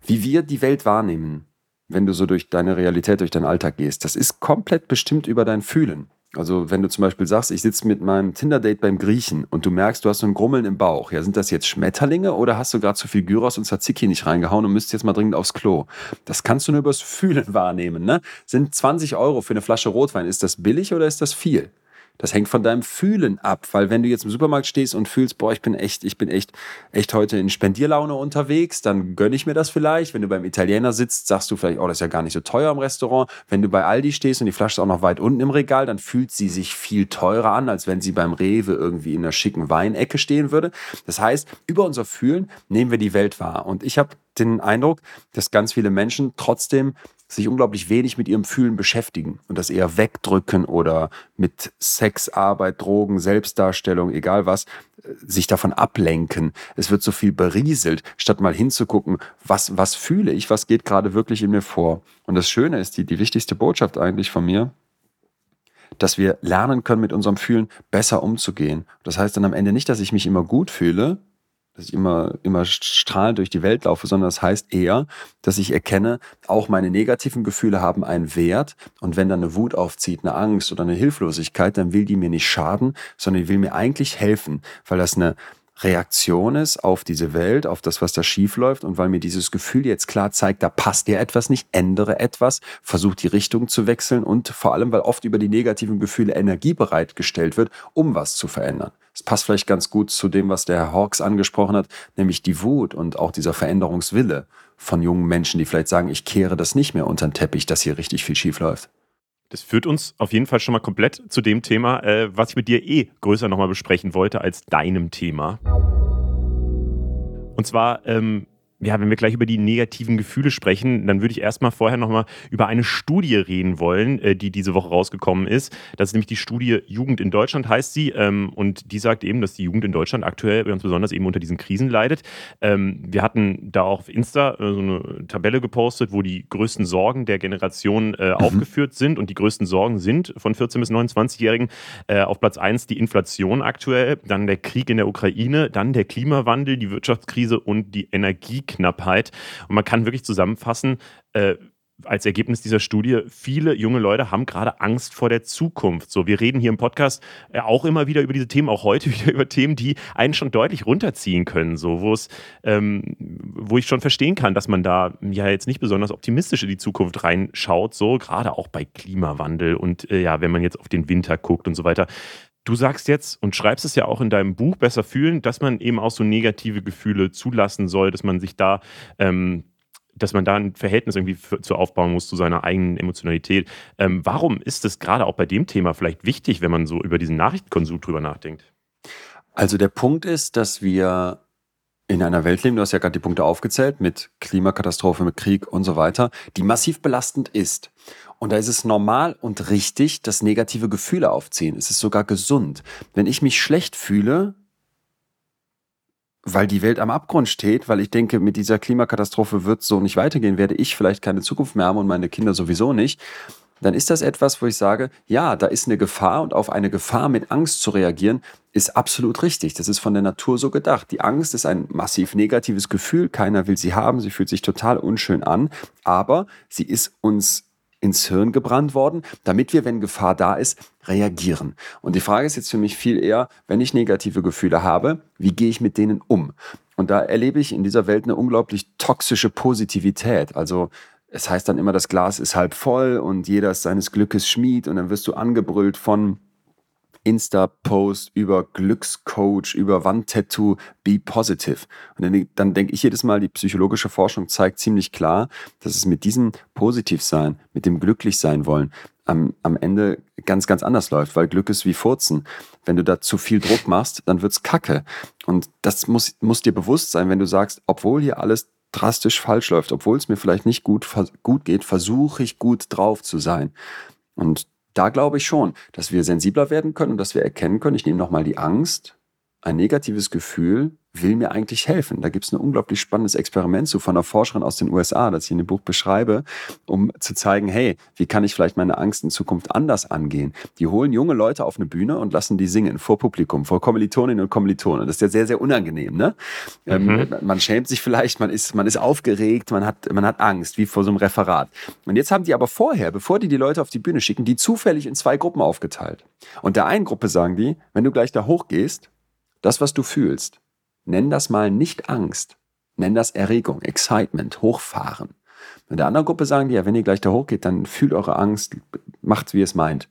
Wie wir die Welt wahrnehmen, wenn du so durch deine Realität, durch deinen Alltag gehst. Das ist komplett bestimmt über dein Fühlen. Also wenn du zum Beispiel sagst, ich sitze mit meinem Tinder-Date beim Griechen und du merkst, du hast so ein Grummeln im Bauch. Ja, sind das jetzt Schmetterlinge oder hast du gerade zu viel Gyros und Tzatziki nicht reingehauen und müsst jetzt mal dringend aufs Klo? Das kannst du nur übers Fühlen wahrnehmen. Ne? Sind 20 Euro für eine Flasche Rotwein, ist das billig oder ist das viel? Das hängt von deinem Fühlen ab, weil wenn du jetzt im Supermarkt stehst und fühlst, boah, ich bin echt, ich bin echt, echt heute in Spendierlaune unterwegs, dann gönne ich mir das vielleicht. Wenn du beim Italiener sitzt, sagst du vielleicht, oh, das ist ja gar nicht so teuer im Restaurant. Wenn du bei Aldi stehst und die Flasche ist auch noch weit unten im Regal, dann fühlt sie sich viel teurer an, als wenn sie beim Rewe irgendwie in einer schicken Weinecke stehen würde. Das heißt, über unser Fühlen nehmen wir die Welt wahr. Und ich habe den Eindruck, dass ganz viele Menschen trotzdem sich unglaublich wenig mit ihrem Fühlen beschäftigen und das eher wegdrücken oder mit Sex, Arbeit, Drogen, Selbstdarstellung, egal was, äh, sich davon ablenken. Es wird so viel berieselt, statt mal hinzugucken, was, was fühle ich, was geht gerade wirklich in mir vor. Und das Schöne ist, die, die wichtigste Botschaft eigentlich von mir, dass wir lernen können, mit unserem Fühlen besser umzugehen. Das heißt dann am Ende nicht, dass ich mich immer gut fühle, dass ich immer, immer strahlend durch die Welt laufe, sondern das heißt eher, dass ich erkenne, auch meine negativen Gefühle haben einen Wert. Und wenn dann eine Wut aufzieht, eine Angst oder eine Hilflosigkeit, dann will die mir nicht schaden, sondern die will mir eigentlich helfen, weil das eine Reaktion ist auf diese Welt, auf das, was da schief läuft und weil mir dieses Gefühl jetzt klar zeigt, da passt dir etwas nicht, ändere etwas, versuch die Richtung zu wechseln und vor allem, weil oft über die negativen Gefühle Energie bereitgestellt wird, um was zu verändern. Passt vielleicht ganz gut zu dem, was der Herr Hawks angesprochen hat, nämlich die Wut und auch dieser Veränderungswille von jungen Menschen, die vielleicht sagen, ich kehre das nicht mehr unter den Teppich, dass hier richtig viel schief läuft. Das führt uns auf jeden Fall schon mal komplett zu dem Thema, äh, was ich mit dir eh größer nochmal besprechen wollte als deinem Thema. Und zwar ähm, ja, wenn wir gleich über die negativen Gefühle sprechen, dann würde ich erstmal vorher nochmal über eine Studie reden wollen, äh, die diese Woche rausgekommen ist. Das ist nämlich die Studie Jugend in Deutschland, heißt sie. Ähm, und die sagt eben, dass die Jugend in Deutschland aktuell ganz besonders eben unter diesen Krisen leidet. Ähm, wir hatten da auf Insta äh, so eine Tabelle gepostet, wo die größten Sorgen der Generation äh, mhm. aufgeführt sind. Und die größten Sorgen sind von 14- bis 29-Jährigen auf Platz 1 die Inflation aktuell, dann der Krieg in der Ukraine, dann der Klimawandel, die Wirtschaftskrise und die Energie Energieknappheit. Und man kann wirklich zusammenfassen, äh, als Ergebnis dieser Studie, viele junge Leute haben gerade Angst vor der Zukunft. So, wir reden hier im Podcast äh, auch immer wieder über diese Themen, auch heute wieder über Themen, die einen schon deutlich runterziehen können. So, wo es, ähm, wo ich schon verstehen kann, dass man da ja jetzt nicht besonders optimistisch in die Zukunft reinschaut. So, gerade auch bei Klimawandel und äh, ja, wenn man jetzt auf den Winter guckt und so weiter. Du sagst jetzt und schreibst es ja auch in deinem Buch Besser fühlen, dass man eben auch so negative Gefühle zulassen soll, dass man sich da, ähm, dass man da ein Verhältnis irgendwie für, zu aufbauen muss zu seiner eigenen Emotionalität. Ähm, warum ist es gerade auch bei dem Thema vielleicht wichtig, wenn man so über diesen Nachrichtenkonsum drüber nachdenkt? Also der Punkt ist, dass wir in einer Welt leben, du hast ja gerade die Punkte aufgezählt, mit Klimakatastrophe, mit Krieg und so weiter, die massiv belastend ist. Und da ist es normal und richtig, dass negative Gefühle aufziehen. Es ist sogar gesund. Wenn ich mich schlecht fühle, weil die Welt am Abgrund steht, weil ich denke, mit dieser Klimakatastrophe wird so nicht weitergehen, werde ich vielleicht keine Zukunft mehr haben und meine Kinder sowieso nicht, dann ist das etwas, wo ich sage, ja, da ist eine Gefahr und auf eine Gefahr mit Angst zu reagieren, ist absolut richtig. Das ist von der Natur so gedacht. Die Angst ist ein massiv negatives Gefühl, keiner will sie haben, sie fühlt sich total unschön an, aber sie ist uns ins Hirn gebrannt worden, damit wir, wenn Gefahr da ist, reagieren. Und die Frage ist jetzt für mich viel eher, wenn ich negative Gefühle habe, wie gehe ich mit denen um? Und da erlebe ich in dieser Welt eine unglaublich toxische Positivität. Also es heißt dann immer, das Glas ist halb voll und jeder ist seines Glückes Schmied und dann wirst du angebrüllt von Insta-Post, über Glückscoach, über Wandtattoo, be positive. Und dann, dann denke ich jedes Mal, die psychologische Forschung zeigt ziemlich klar, dass es mit diesem Positivsein, mit dem Glücklichsein wollen, am, am Ende ganz, ganz anders läuft, weil Glück ist wie Furzen. Wenn du da zu viel Druck machst, dann wird's kacke. Und das muss, muss dir bewusst sein, wenn du sagst, obwohl hier alles drastisch falsch läuft, obwohl es mir vielleicht nicht gut, gut geht, versuche ich gut drauf zu sein. Und da glaube ich schon, dass wir sensibler werden können und dass wir erkennen können, ich nehme nochmal die Angst, ein negatives Gefühl will mir eigentlich helfen. Da gibt es ein unglaublich spannendes Experiment zu von einer Forscherin aus den USA, das ich in dem Buch beschreibe, um zu zeigen, hey, wie kann ich vielleicht meine Angst in Zukunft anders angehen? Die holen junge Leute auf eine Bühne und lassen die singen vor Publikum, vor Kommilitoninnen und Kommilitonen. Das ist ja sehr, sehr unangenehm, ne? Ähm, mhm. Man schämt sich vielleicht, man ist, man ist aufgeregt, man hat, man hat Angst, wie vor so einem Referat. Und jetzt haben die aber vorher, bevor die die Leute auf die Bühne schicken, die zufällig in zwei Gruppen aufgeteilt. Und der einen Gruppe sagen die, wenn du gleich da hochgehst, das, was du fühlst, Nenn das mal nicht Angst. Nenn das Erregung, Excitement, Hochfahren. In der anderen Gruppe sagen die, ja, wenn ihr gleich da hochgeht, dann fühlt eure Angst, macht wie es meint.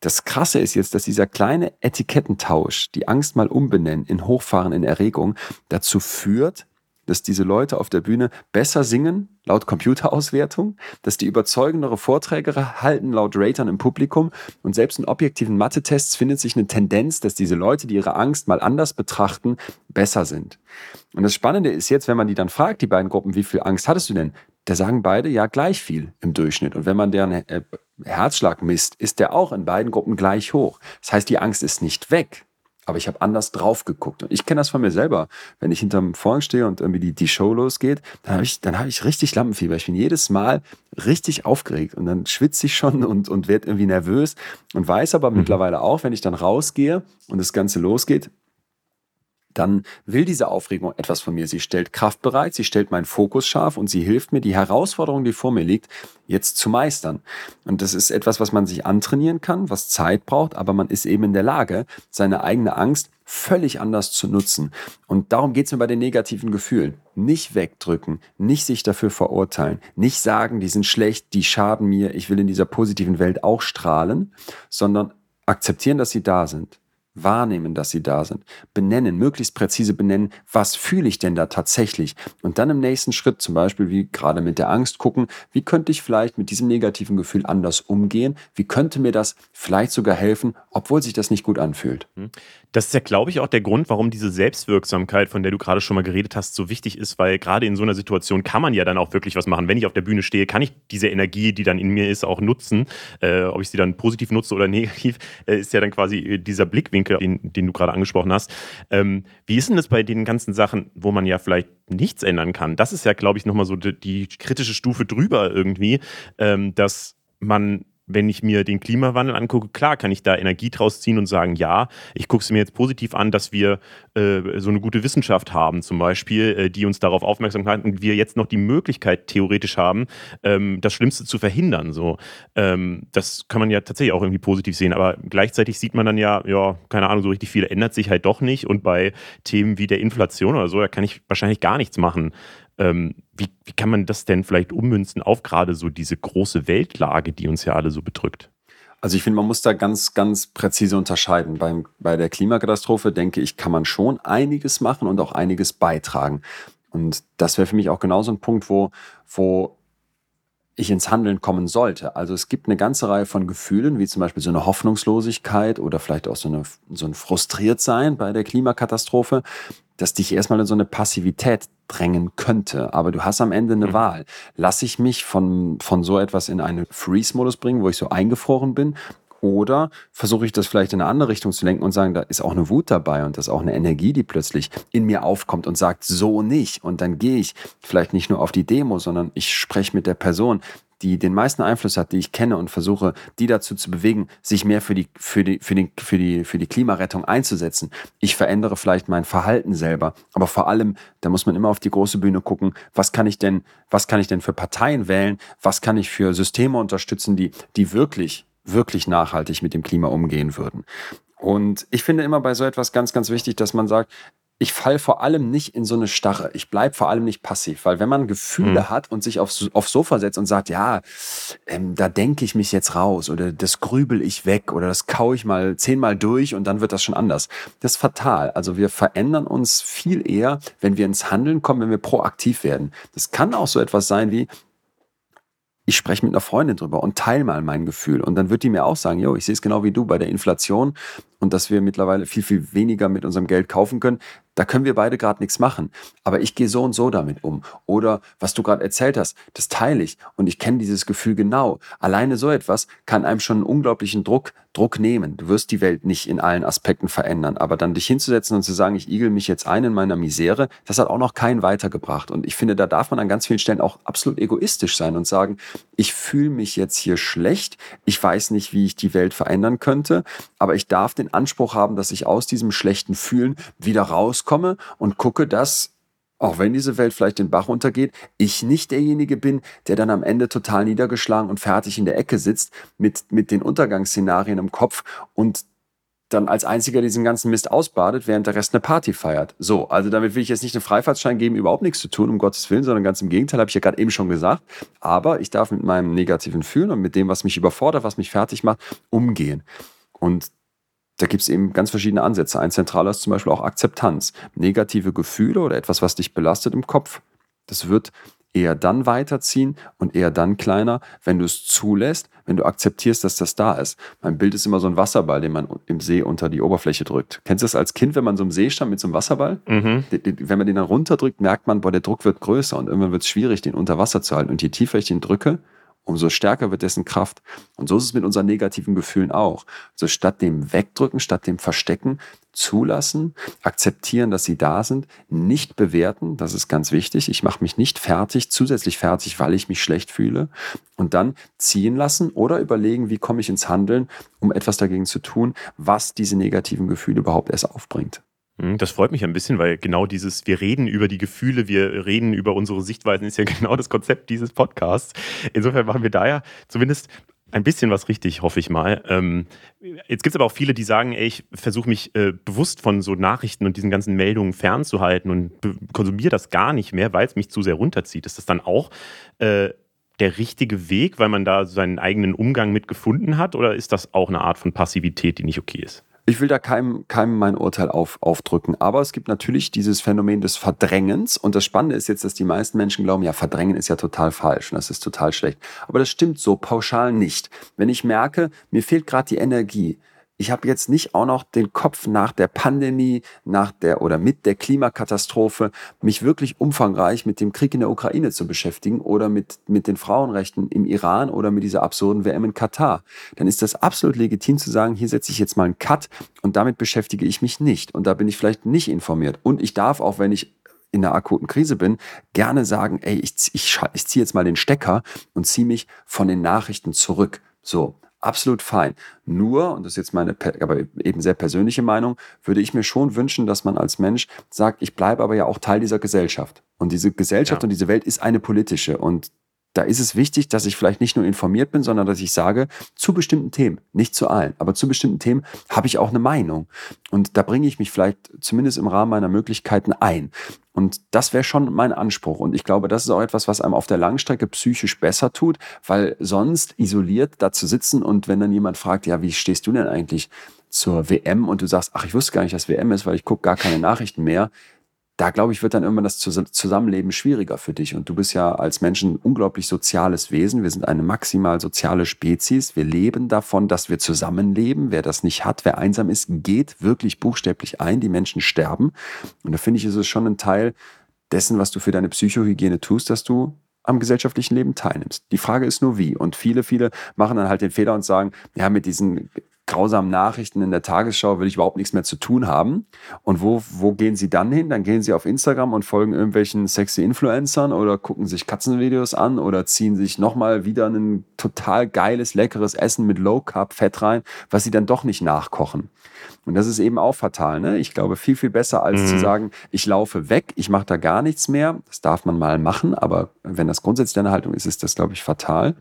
Das Krasse ist jetzt, dass dieser kleine Etikettentausch, die Angst mal umbenennen in Hochfahren, in Erregung, dazu führt, dass diese Leute auf der Bühne besser singen, laut Computerauswertung, dass die überzeugendere Vorträge halten, laut Ratern im Publikum. Und selbst in objektiven Mathe-Tests findet sich eine Tendenz, dass diese Leute, die ihre Angst mal anders betrachten, besser sind. Und das Spannende ist jetzt, wenn man die dann fragt, die beiden Gruppen, wie viel Angst hattest du denn? Da sagen beide ja gleich viel im Durchschnitt. Und wenn man deren äh, Herzschlag misst, ist der auch in beiden Gruppen gleich hoch. Das heißt, die Angst ist nicht weg. Aber ich habe anders drauf geguckt. Und ich kenne das von mir selber. Wenn ich hinterm Vorhang stehe und irgendwie die, die Show losgeht, dann habe ich, dann hab ich richtig Lampenfieber. Ich bin jedes Mal richtig aufgeregt und dann schwitze ich schon und, und werde irgendwie nervös und weiß aber mhm. mittlerweile auch, wenn ich dann rausgehe und das Ganze losgeht, dann will diese Aufregung etwas von mir. Sie stellt Kraft bereit, sie stellt meinen Fokus scharf und sie hilft mir, die Herausforderung, die vor mir liegt, jetzt zu meistern. Und das ist etwas, was man sich antrainieren kann, was Zeit braucht, aber man ist eben in der Lage, seine eigene Angst völlig anders zu nutzen. Und darum geht es mir bei den negativen Gefühlen. Nicht wegdrücken, nicht sich dafür verurteilen, nicht sagen, die sind schlecht, die schaden mir, ich will in dieser positiven Welt auch strahlen, sondern akzeptieren, dass sie da sind wahrnehmen, dass sie da sind, benennen, möglichst präzise benennen, was fühle ich denn da tatsächlich und dann im nächsten Schritt zum Beispiel wie gerade mit der Angst gucken, wie könnte ich vielleicht mit diesem negativen Gefühl anders umgehen, wie könnte mir das vielleicht sogar helfen, obwohl sich das nicht gut anfühlt. Hm. Das ist ja, glaube ich, auch der Grund, warum diese Selbstwirksamkeit, von der du gerade schon mal geredet hast, so wichtig ist, weil gerade in so einer Situation kann man ja dann auch wirklich was machen. Wenn ich auf der Bühne stehe, kann ich diese Energie, die dann in mir ist, auch nutzen. Äh, ob ich sie dann positiv nutze oder negativ, äh, ist ja dann quasi äh, dieser Blickwinkel Blickwinkel, den, den du gerade angesprochen hast. Ähm, wie ist denn das bei den ganzen Sachen, wo man ja vielleicht nichts ändern kann? Das ist ja, glaube ich, nochmal so die, die, kritische Stufe drüber irgendwie, ähm, dass man wenn ich mir den Klimawandel angucke, klar kann ich da Energie draus ziehen und sagen, ja, ich gucke es mir jetzt positiv an, dass wir äh, so eine gute Wissenschaft haben, zum Beispiel, äh, die uns darauf aufmerksam macht und wir jetzt noch die Möglichkeit theoretisch haben, ähm, das Schlimmste zu verhindern. So, ähm, das kann man ja tatsächlich auch irgendwie positiv sehen, aber gleichzeitig sieht man dann ja, ja, keine Ahnung, so richtig viel ändert sich halt doch nicht und bei Themen wie der Inflation oder so, da kann ich wahrscheinlich gar nichts machen. Ähm, wie, wie kann man das denn vielleicht ummünzen auf gerade so diese große Weltlage, die uns ja alle so bedrückt? Also ich finde, man muss da ganz, ganz präzise unterscheiden. Beim, bei der Klimakatastrophe, denke ich, kann man schon einiges machen und auch einiges beitragen. Und das wäre für mich auch genauso ein Punkt, wo, wo ich ins Handeln kommen sollte. Also es gibt eine ganze Reihe von Gefühlen, wie zum Beispiel so eine Hoffnungslosigkeit oder vielleicht auch so, eine, so ein Frustriertsein bei der Klimakatastrophe, das dich erstmal in so eine Passivität drängen könnte. Aber du hast am Ende eine mhm. Wahl. Lass ich mich von, von so etwas in einen Freeze-Modus bringen, wo ich so eingefroren bin? Oder versuche ich das vielleicht in eine andere Richtung zu lenken und sagen, da ist auch eine Wut dabei und das ist auch eine Energie, die plötzlich in mir aufkommt und sagt, so nicht. Und dann gehe ich vielleicht nicht nur auf die Demo, sondern ich spreche mit der Person, die den meisten Einfluss hat, die ich kenne und versuche, die dazu zu bewegen, sich mehr für die, für die, für die, für die, für die Klimarettung einzusetzen. Ich verändere vielleicht mein Verhalten selber. Aber vor allem, da muss man immer auf die große Bühne gucken, was kann ich denn, was kann ich denn für Parteien wählen? Was kann ich für Systeme unterstützen, die, die wirklich wirklich nachhaltig mit dem Klima umgehen würden. Und ich finde immer bei so etwas ganz, ganz wichtig, dass man sagt, ich falle vor allem nicht in so eine Starre. Ich bleibe vor allem nicht passiv, weil wenn man Gefühle mhm. hat und sich aufs, aufs Sofa setzt und sagt, ja, ähm, da denke ich mich jetzt raus oder das grübel ich weg oder das kaue ich mal zehnmal durch und dann wird das schon anders. Das ist fatal. Also wir verändern uns viel eher, wenn wir ins Handeln kommen, wenn wir proaktiv werden. Das kann auch so etwas sein wie, ich spreche mit einer Freundin drüber und teile mal mein Gefühl. Und dann wird die mir auch sagen, jo, ich sehe es genau wie du bei der Inflation und dass wir mittlerweile viel, viel weniger mit unserem Geld kaufen können. Da können wir beide gerade nichts machen. Aber ich gehe so und so damit um. Oder was du gerade erzählt hast, das teile ich und ich kenne dieses Gefühl genau. Alleine so etwas kann einem schon einen unglaublichen Druck, Druck nehmen. Du wirst die Welt nicht in allen Aspekten verändern. Aber dann dich hinzusetzen und zu sagen, ich igel mich jetzt ein in meiner Misere, das hat auch noch keinen weitergebracht. Und ich finde, da darf man an ganz vielen Stellen auch absolut egoistisch sein und sagen, ich fühle mich jetzt hier schlecht. Ich weiß nicht, wie ich die Welt verändern könnte. Aber ich darf den Anspruch haben, dass ich aus diesem schlechten Fühlen wieder rauskomme und gucke, dass auch wenn diese Welt vielleicht den Bach runtergeht, ich nicht derjenige bin, der dann am Ende total niedergeschlagen und fertig in der Ecke sitzt mit, mit den Untergangsszenarien im Kopf und dann als einziger diesen ganzen Mist ausbadet, während der Rest eine Party feiert. So, also damit will ich jetzt nicht einen Freifahrtschein geben, überhaupt nichts zu tun, um Gottes Willen, sondern ganz im Gegenteil, habe ich ja gerade eben schon gesagt. Aber ich darf mit meinem negativen Fühlen und mit dem, was mich überfordert, was mich fertig macht, umgehen. Und da gibt es eben ganz verschiedene Ansätze. Ein zentraler ist zum Beispiel auch Akzeptanz. Negative Gefühle oder etwas, was dich belastet im Kopf, das wird eher dann weiterziehen und eher dann kleiner, wenn du es zulässt, wenn du akzeptierst, dass das da ist. Mein Bild ist immer so ein Wasserball, den man im See unter die Oberfläche drückt. Kennst du das als Kind, wenn man so im See stand mit so einem Wasserball? Mhm. Wenn man den dann runterdrückt, merkt man, boah, der Druck wird größer und irgendwann wird es schwierig, den unter Wasser zu halten. Und je tiefer ich den drücke, umso stärker wird dessen Kraft. Und so ist es mit unseren negativen Gefühlen auch. Also statt dem Wegdrücken, statt dem Verstecken, zulassen, akzeptieren, dass sie da sind, nicht bewerten, das ist ganz wichtig. Ich mache mich nicht fertig, zusätzlich fertig, weil ich mich schlecht fühle. Und dann ziehen lassen oder überlegen, wie komme ich ins Handeln, um etwas dagegen zu tun, was diese negativen Gefühle überhaupt erst aufbringt. Hm, das freut mich ein bisschen, weil genau dieses, wir reden über die Gefühle, wir reden über unsere Sichtweisen, ist ja genau das Konzept dieses Podcasts. Insofern machen wir da ja zumindest ein bisschen was richtig, hoffe ich mal. Ähm, jetzt gibt es aber auch viele, die sagen, ey, ich versuche mich äh, bewusst von so Nachrichten und diesen ganzen Meldungen fernzuhalten und konsumiere das gar nicht mehr, weil es mich zu sehr runterzieht. Ist das dann auch äh, der richtige Weg, weil man da seinen eigenen Umgang mit gefunden hat? Oder ist das auch eine Art von Passivität, die nicht okay ist? Ich will da keinem, keinem mein Urteil auf, aufdrücken. Aber es gibt natürlich dieses Phänomen des Verdrängens. Und das Spannende ist jetzt, dass die meisten Menschen glauben, ja, Verdrängen ist ja total falsch und das ist total schlecht. Aber das stimmt so pauschal nicht. Wenn ich merke, mir fehlt gerade die Energie, ich habe jetzt nicht auch noch den Kopf nach der Pandemie, nach der oder mit der Klimakatastrophe, mich wirklich umfangreich mit dem Krieg in der Ukraine zu beschäftigen oder mit, mit den Frauenrechten im Iran oder mit dieser absurden WM in Katar. Dann ist das absolut legitim zu sagen, hier setze ich jetzt mal einen Cut und damit beschäftige ich mich nicht. Und da bin ich vielleicht nicht informiert. Und ich darf, auch wenn ich in einer akuten Krise bin, gerne sagen, ey, ich, ich, ich ziehe jetzt mal den Stecker und ziehe mich von den Nachrichten zurück. So, absolut fein. Nur, und das ist jetzt meine aber eben sehr persönliche Meinung, würde ich mir schon wünschen, dass man als Mensch sagt, ich bleibe aber ja auch Teil dieser Gesellschaft. Und diese Gesellschaft ja. und diese Welt ist eine politische. Und da ist es wichtig, dass ich vielleicht nicht nur informiert bin, sondern dass ich sage, zu bestimmten Themen, nicht zu allen, aber zu bestimmten Themen habe ich auch eine Meinung. Und da bringe ich mich vielleicht zumindest im Rahmen meiner Möglichkeiten ein. Und das wäre schon mein Anspruch. Und ich glaube, das ist auch etwas, was einem auf der Langstrecke psychisch besser tut, weil sonst isoliert da zu sitzen und wenn dann jemand fragt, ja, wie stehst du denn eigentlich zur WM und du sagst, ach, ich wusste gar nicht, dass WM ist, weil ich gucke gar keine Nachrichten mehr, da glaube ich, wird dann irgendwann das Zusammenleben schwieriger für dich. Und du bist ja als Mensch ein unglaublich soziales Wesen. Wir sind eine maximal soziale Spezies. Wir leben davon, dass wir zusammenleben. Wer das nicht hat, wer einsam ist, geht wirklich buchstäblich ein. Die Menschen sterben. Und da finde ich, ist es schon ein Teil dessen, was du für deine Psychohygiene tust, dass du am gesellschaftlichen Leben teilnimmst. Die Frage ist nur wie. Und viele, viele machen dann halt den Fehler und sagen, ja, mit diesen grausamen Nachrichten in der Tagesschau will ich überhaupt nichts mehr zu tun haben. Und wo, wo gehen sie dann hin? Dann gehen sie auf Instagram und folgen irgendwelchen sexy Influencern oder gucken sich Katzenvideos an oder ziehen sich nochmal wieder ein total geiles, leckeres Essen mit Low Carb Fett rein, was sie dann doch nicht nachkochen. Und das ist eben auch fatal. Ne? Ich glaube, viel, viel besser als mhm. zu sagen, ich laufe weg, ich mache da gar nichts mehr. Das darf man mal machen, aber wenn das grundsätzlich deine Haltung ist, ist das, glaube ich, fatal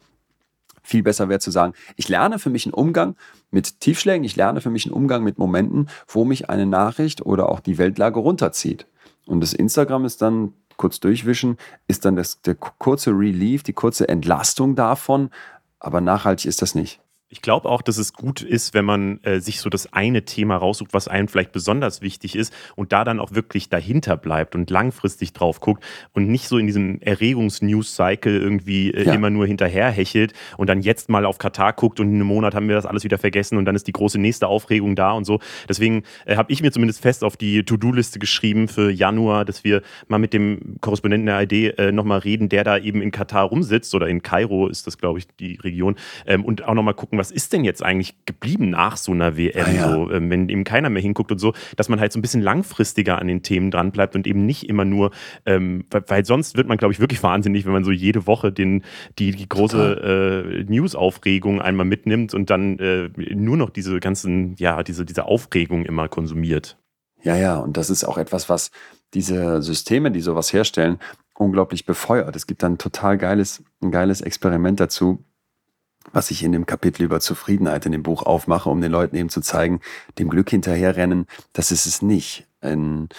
Viel besser wäre zu sagen, ich lerne für mich einen Umgang mit Tiefschlägen, ich lerne für mich einen Umgang mit Momenten, wo mich eine Nachricht oder auch die Weltlage runterzieht. Und das Instagram ist dann kurz durchwischen, ist dann das, der kurze Relief, die kurze Entlastung davon, aber nachhaltig ist das nicht. Ich glaube auch, dass es gut ist, wenn man äh, sich so das eine Thema raussucht, was einem vielleicht besonders wichtig ist und da dann auch wirklich dahinter bleibt und langfristig drauf guckt und nicht so in diesem Erregungs-News-Cycle irgendwie äh, ja. immer nur hinterherhechelt und dann jetzt mal auf Katar guckt und in einem Monat haben wir das alles wieder vergessen und dann ist die große nächste Aufregung da und so. Deswegen äh, habe ich mir zumindest fest auf die To-Do-Liste geschrieben für Januar, dass wir mal mit dem Korrespondenten der ID äh, nochmal reden, der da eben in Katar rumsitzt oder in Kairo ist das, glaube ich, die Region ähm, und auch nochmal gucken, was ist denn jetzt eigentlich geblieben nach so einer WM, ah, ja. so, ähm, wenn eben keiner mehr hinguckt und so, dass man halt so ein bisschen langfristiger an den Themen dran bleibt und eben nicht immer nur, ähm, weil, weil, sonst wird man, glaube ich, wirklich wahnsinnig, wenn man so jede Woche den, die, die große äh, News-Aufregung einmal mitnimmt und dann äh, nur noch diese ganzen, ja, diese, diese Aufregung immer konsumiert. Ja, ja, und das ist auch etwas, was diese Systeme, die sowas herstellen, unglaublich befeuert. Es gibt dann ein total geiles, ein geiles Experiment dazu, was ich in dem Kapitel über Zufriedenheit in dem Buch aufmache, um den Leuten eben zu zeigen, dem Glück hinterherrennen, das ist es nicht. In,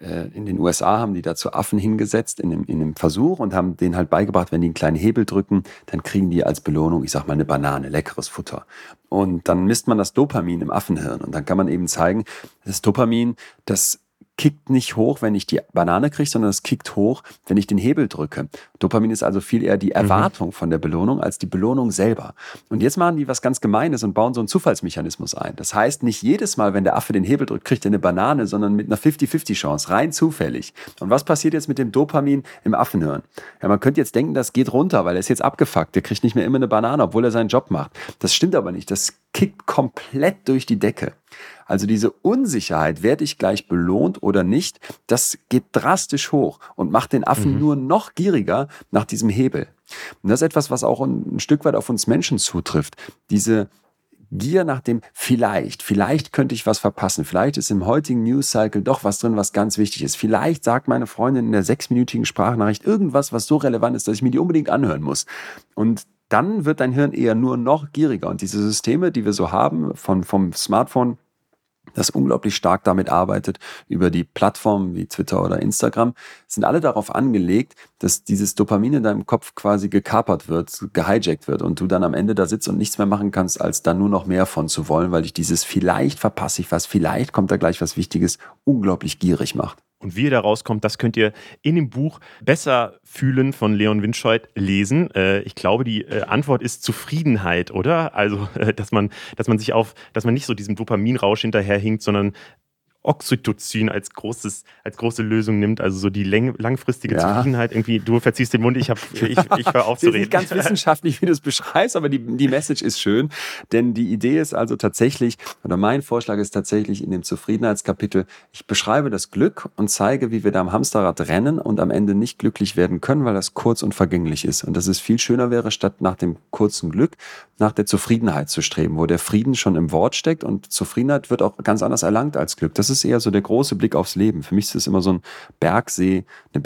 äh, in den USA haben die dazu Affen hingesetzt in dem, in dem Versuch und haben denen halt beigebracht, wenn die einen kleinen Hebel drücken, dann kriegen die als Belohnung, ich sag mal, eine Banane, leckeres Futter. Und dann misst man das Dopamin im Affenhirn und dann kann man eben zeigen, das Dopamin, das kickt nicht hoch, wenn ich die Banane kriege, sondern es kickt hoch, wenn ich den Hebel drücke. Dopamin ist also viel eher die mhm. Erwartung mhm. von der Belohnung als die Belohnung selber. Und jetzt machen die was ganz Gemeines und bauen so einen Zufallsmechanismus ein. Das heißt, nicht jedes Mal, wenn der Affe den Hebel drückt, kriegt er eine Banane, sondern mit einer 50-50-Chance, rein zufällig. Und was passiert jetzt mit dem Dopamin im Affenhirn? Ja, man könnte jetzt denken, das geht runter, weil er ist jetzt abgefuckt. Der kriegt nicht mehr immer eine Banane, obwohl er seinen Job macht. Das stimmt aber nicht. Das kickt komplett durch die Decke. Also diese Unsicherheit, werde ich gleich belohnt oder nicht, das geht drastisch hoch und macht den Affen mhm. nur noch gieriger nach diesem Hebel. Und das ist etwas, was auch ein Stück weit auf uns Menschen zutrifft. Diese Gier nach dem vielleicht, vielleicht könnte ich was verpassen, vielleicht ist im heutigen News Cycle doch was drin, was ganz wichtig ist. Vielleicht sagt meine Freundin in der sechsminütigen Sprachnachricht irgendwas, was so relevant ist, dass ich mir die unbedingt anhören muss. Und dann wird dein Hirn eher nur noch gieriger. Und diese Systeme, die wir so haben, von, vom Smartphone das unglaublich stark damit arbeitet, über die Plattformen wie Twitter oder Instagram, sind alle darauf angelegt, dass dieses Dopamin in deinem Kopf quasi gekapert wird, gehijackt wird und du dann am Ende da sitzt und nichts mehr machen kannst, als da nur noch mehr von zu wollen, weil dich dieses vielleicht verpasse ich was, vielleicht kommt da gleich was Wichtiges, unglaublich gierig macht. Und wie ihr da rauskommt, das könnt ihr in dem Buch Besser fühlen von Leon Winscheid lesen. Äh, ich glaube, die äh, Antwort ist Zufriedenheit, oder? Also, äh, dass man, dass man sich auf, dass man nicht so diesem Dopaminrausch hinterherhinkt, sondern Oxytocin als, großes, als große Lösung nimmt, also so die langfristige ja. Zufriedenheit. Irgendwie, du verziehst den Mund, ich, hab, ich, ich höre auf zu reden. nicht ganz wissenschaftlich, wie du es beschreibst, aber die, die Message ist schön, denn die Idee ist also tatsächlich, oder mein Vorschlag ist tatsächlich in dem Zufriedenheitskapitel, ich beschreibe das Glück und zeige, wie wir da am Hamsterrad rennen und am Ende nicht glücklich werden können, weil das kurz und vergänglich ist. Und dass es viel schöner wäre, statt nach dem kurzen Glück, nach der Zufriedenheit zu streben, wo der Frieden schon im Wort steckt und Zufriedenheit wird auch ganz anders erlangt als Glück. Das ist eher so der große Blick aufs Leben. Für mich ist es immer so ein Bergsee, eine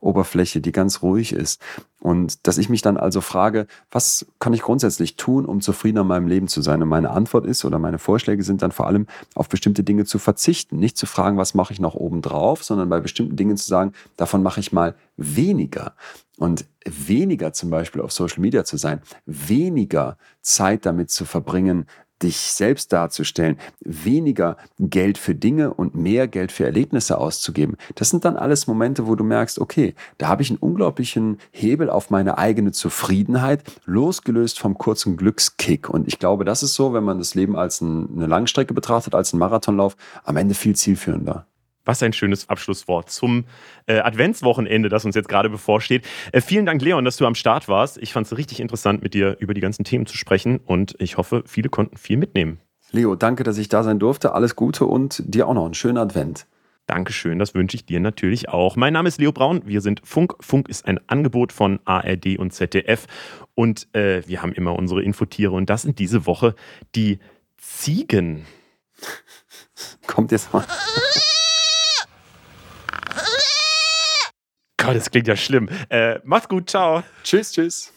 Bergseeoberfläche, die ganz ruhig ist. Und dass ich mich dann also frage, was kann ich grundsätzlich tun, um zufriedener in meinem Leben zu sein? Und meine Antwort ist oder meine Vorschläge sind dann vor allem auf bestimmte Dinge zu verzichten. Nicht zu fragen, was mache ich noch oben drauf, sondern bei bestimmten Dingen zu sagen, davon mache ich mal weniger. Und weniger zum Beispiel auf Social Media zu sein, weniger Zeit damit zu verbringen, dich selbst darzustellen, weniger Geld für Dinge und mehr Geld für Erlebnisse auszugeben. Das sind dann alles Momente, wo du merkst, okay, da habe ich einen unglaublichen Hebel auf meine eigene Zufriedenheit, losgelöst vom kurzen Glückskick. Und ich glaube, das ist so, wenn man das Leben als eine Langstrecke betrachtet, als einen Marathonlauf, am Ende viel zielführender. Was ein schönes Abschlusswort zum äh, Adventswochenende, das uns jetzt gerade bevorsteht. Äh, vielen Dank, Leon, dass du am Start warst. Ich fand es richtig interessant, mit dir über die ganzen Themen zu sprechen und ich hoffe, viele konnten viel mitnehmen. Leo, danke, dass ich da sein durfte. Alles Gute und dir auch noch einen schönen Advent. Dankeschön, das wünsche ich dir natürlich auch. Mein Name ist Leo Braun, wir sind Funk. Funk ist ein Angebot von ARD und ZDF und äh, wir haben immer unsere Infotiere und das sind diese Woche die Ziegen. Kommt jetzt mal. Gott, das klingt ja schlimm. Äh, mach's gut, ciao. Tschüss, tschüss.